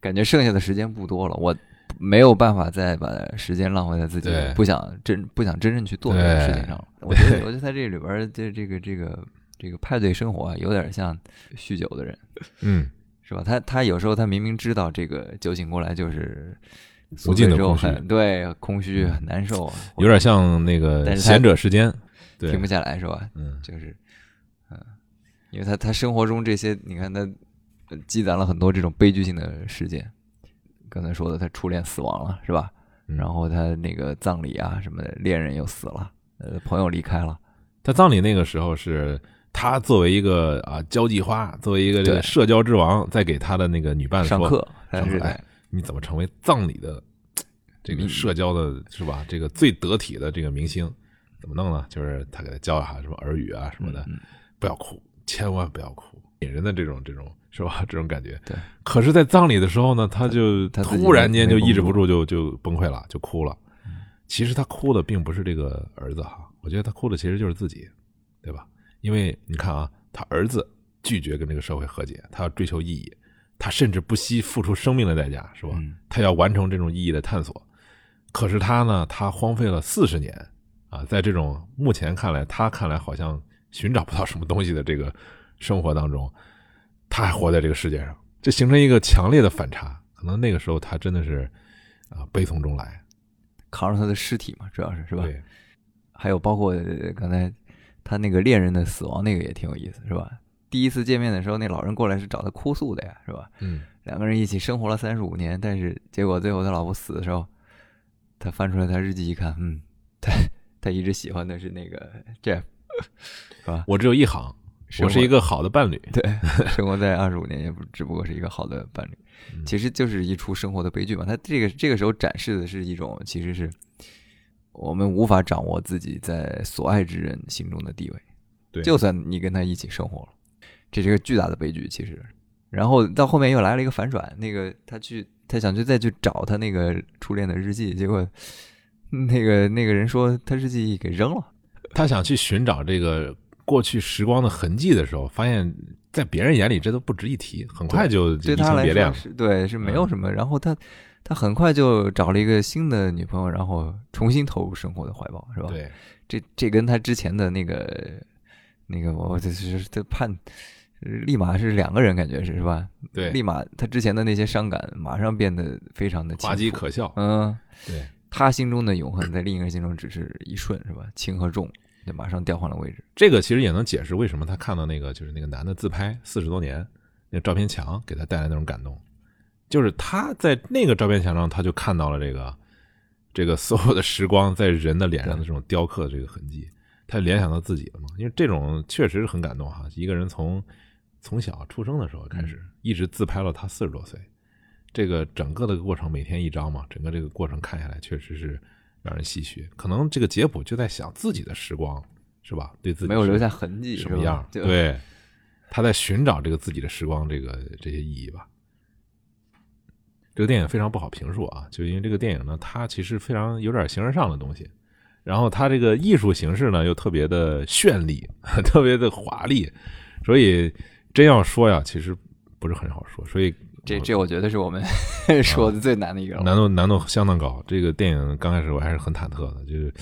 感觉剩下的时间不多了，我没有办法再把时间浪费在自己不想真不想真正去做的对事情上了。我觉得，<laughs> 我觉得他这里边儿这这个这个这个派对生活啊，有点像酗酒的人，嗯，是吧？他他有时候他明明知道这个酒醒过来就是无尽的空虚对空虚很难受，有点像那个但是他贤者时间，停不，下来，是吧？嗯，就是，嗯，因为他他生活中这些，你看他呃积攒了很多这种悲剧性的事件。刚才说的，他初恋死亡了，是吧？嗯然后他那个葬礼啊什么的，恋人又死了，呃，朋友离开了，他葬礼那个时候是他作为一个啊交际花，作为一个这个社交之王，在给他的那个女伴，上课，上课哎你怎么成为葬礼的这个社交的是吧？这个最得体的这个明星，怎么弄呢？就是他给他教一下什么耳语啊什么的，嗯不要哭，千万不要哭，引人的这种这种是吧？这种感觉。对。可是，在葬礼的时候呢，他就突然间就抑制不住，就就崩溃了，就哭了。其实他哭的并不是这个儿子哈，我觉得他哭的其实就是自己，对吧？因为你看啊，他儿子拒绝跟这个社会和解，他要追求意义，他甚至不惜付出生命的代价，是吧？嗯他要完成这种意义的探索。可是他呢，他荒废了四十年啊，在这种目前看来，他看来好像寻找不到什么东西的这个生活当中，<laughs> 他还活在这个世界上，这形成一个强烈的反差。可能那个时候他真的是啊悲从中来，扛着他的尸体嘛，主要是是吧？对，还有包括呃刚才他那个恋人的死亡，那个也挺有意思，是吧？第一次见面的时候，那老人过来是找他哭诉的呀，是吧？嗯，两个人一起生活了三十五年，但是结果最后他老婆死的时候，他翻出来他日记一看，嗯，他他一直喜欢的是那个 Jeff，<laughs> 我只有一行，我是一个好的伴侣。对，<laughs> 生活在二十五年也不只不过是一个好的伴侣，嗯其实就是一出生活的悲剧嘛。他这个这个时候展示的是一种其实是我们无法掌握自己在所爱之人心中的地位，对就算你跟他一起生活了，这是个巨大的悲剧。其实，然后到后面又来了一个反转，那个他去他想去再去找他那个初恋的日记，结果那个那个人说他日记给扔了。他想去寻找这个过去时光的痕迹的时候，发现在别人眼里这都不值一提，很快就移对他别恋了。对是没有嗯什么。然后他他很快就找了一个新的女朋友，然后重新投入生活的怀抱，是吧？，对，这这跟他之前的那个那个我就是这判。立马是两个人，感觉是是吧？对立马他之前的那些伤感，马上变得非常的滑稽可笑。嗯，对，他心中的永恒，在另一个人心中只是一瞬，是吧？轻和重就马上调换了位置。这个其实也能解释为什么他看到那个就是那个男的自拍四十多年那个照片墙给他带来那种感动，就是他在那个照片墙上他就看到了这个这个所有的时光在人的脸上的这种雕刻的这个痕迹，他联想到自己了嘛？因为这种确实是很感动哈，一个人从从小出生的时候开始，一直自拍到他四十多岁，这个整个的过程每天一张嘛，整个这个过程看下来确实是让人唏嘘。可能这个杰普就在想自己的时光是吧？对自己没有留下痕迹，什么样？对，他在寻找这个自己的时光，这个这些意义吧。这个电影非常不好评述啊，就因为这个电影呢，它其实非常有点形而上的东西，然后它这个艺术形式呢又特别的绚丽，<laughs> 特别的华丽，所以真要说呀，其实不是很好说，所以这这我觉得是我们 <laughs> 说的最难的一个了。难度难度相当高。这个电影刚开始我还是很忐忑的，就是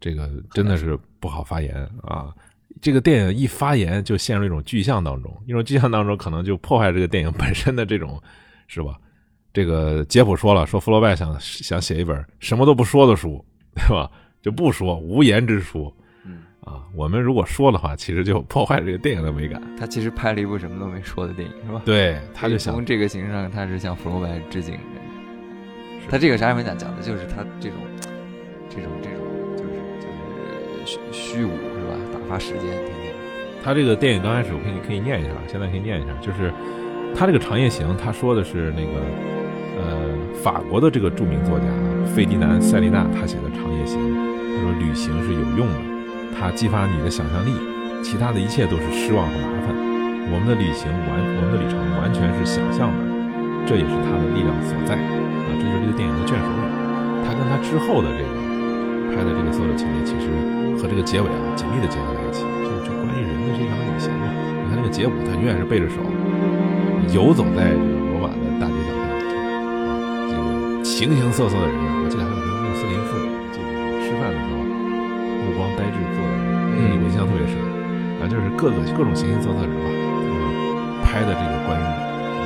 这个真的是不好发言啊。这个电影一发言就陷入一种具象当中，一种具象当中可能就破坏这个电影本身的这种，是吧？这个杰普说了，说弗洛拜想想写一本什么都不说的书，对吧？就不说无言之书。嗯啊，我们如果说的话，其实就破坏这个电影的美感。他其实拍了一部什么都没说的电影，是吧？对，他就想从这个形式上，他是向弗洛拜致敬。他这个啥也没讲，讲的就是他这种这种这种就是就是虚虚无是吧？打发时间，天天。他这个电影刚开始，我可以可以念一下，现在可以念一下，就是他这个长夜行，他说的是那个呃法国的这个著名作家费迪南·塞利纳他写的《长夜行》，他说旅行是有用的，它激发你的想象力，其他的一切都是失望和麻烦。我们的旅行完，我们的旅程完全是想象的，这也是它的力量所在啊！这就是这个电影的卷首语。它跟它之后的这个拍的这个所有的情节，其实和这个结尾啊紧密的结合在一起，就是就关于人的这场旅行嘛。你看那个杰姆，他永远是背着手游走在这个罗马的大街小巷，啊，这个形形色色的人，我记得还象特别深。啊，就是各个各种形形色色的人吧，就是拍的这个关于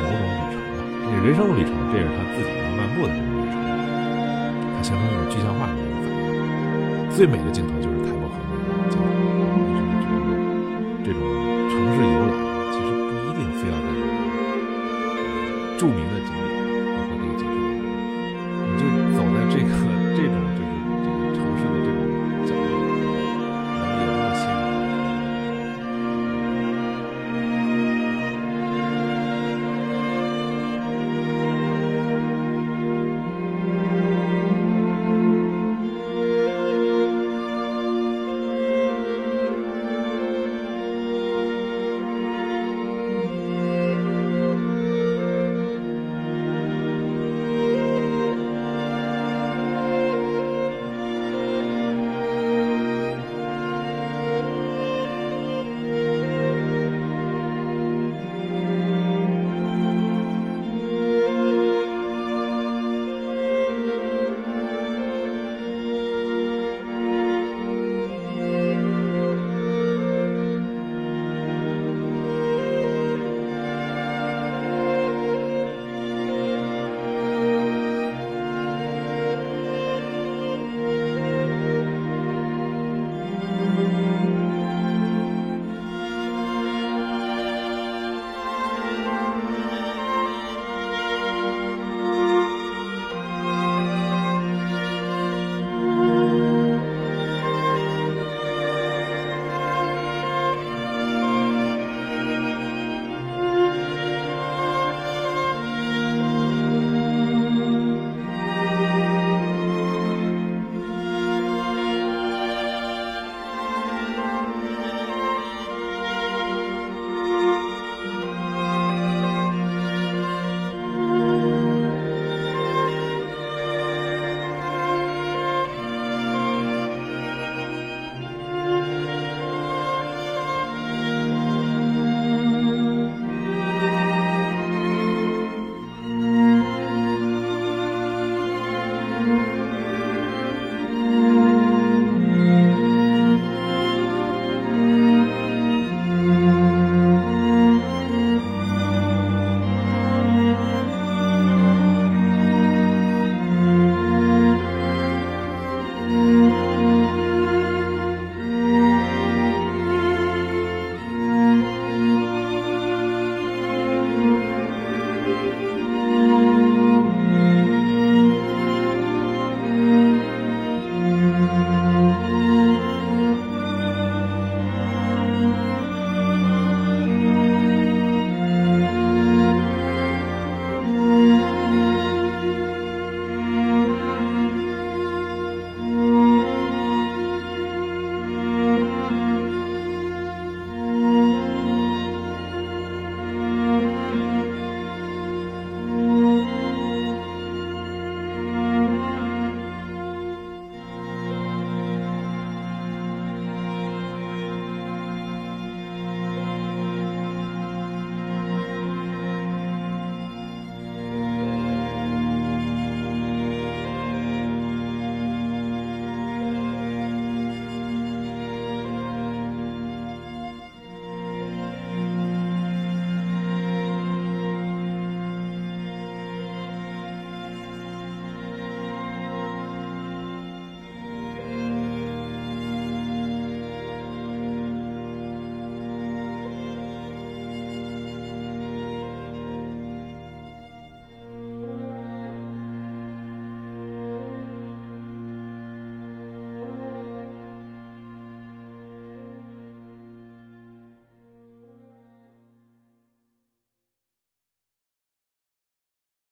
某种旅程吧，这是人生的旅程，这也是他自己要漫步的这种旅程，他形成一种具象化的一种反应。最美的镜头就是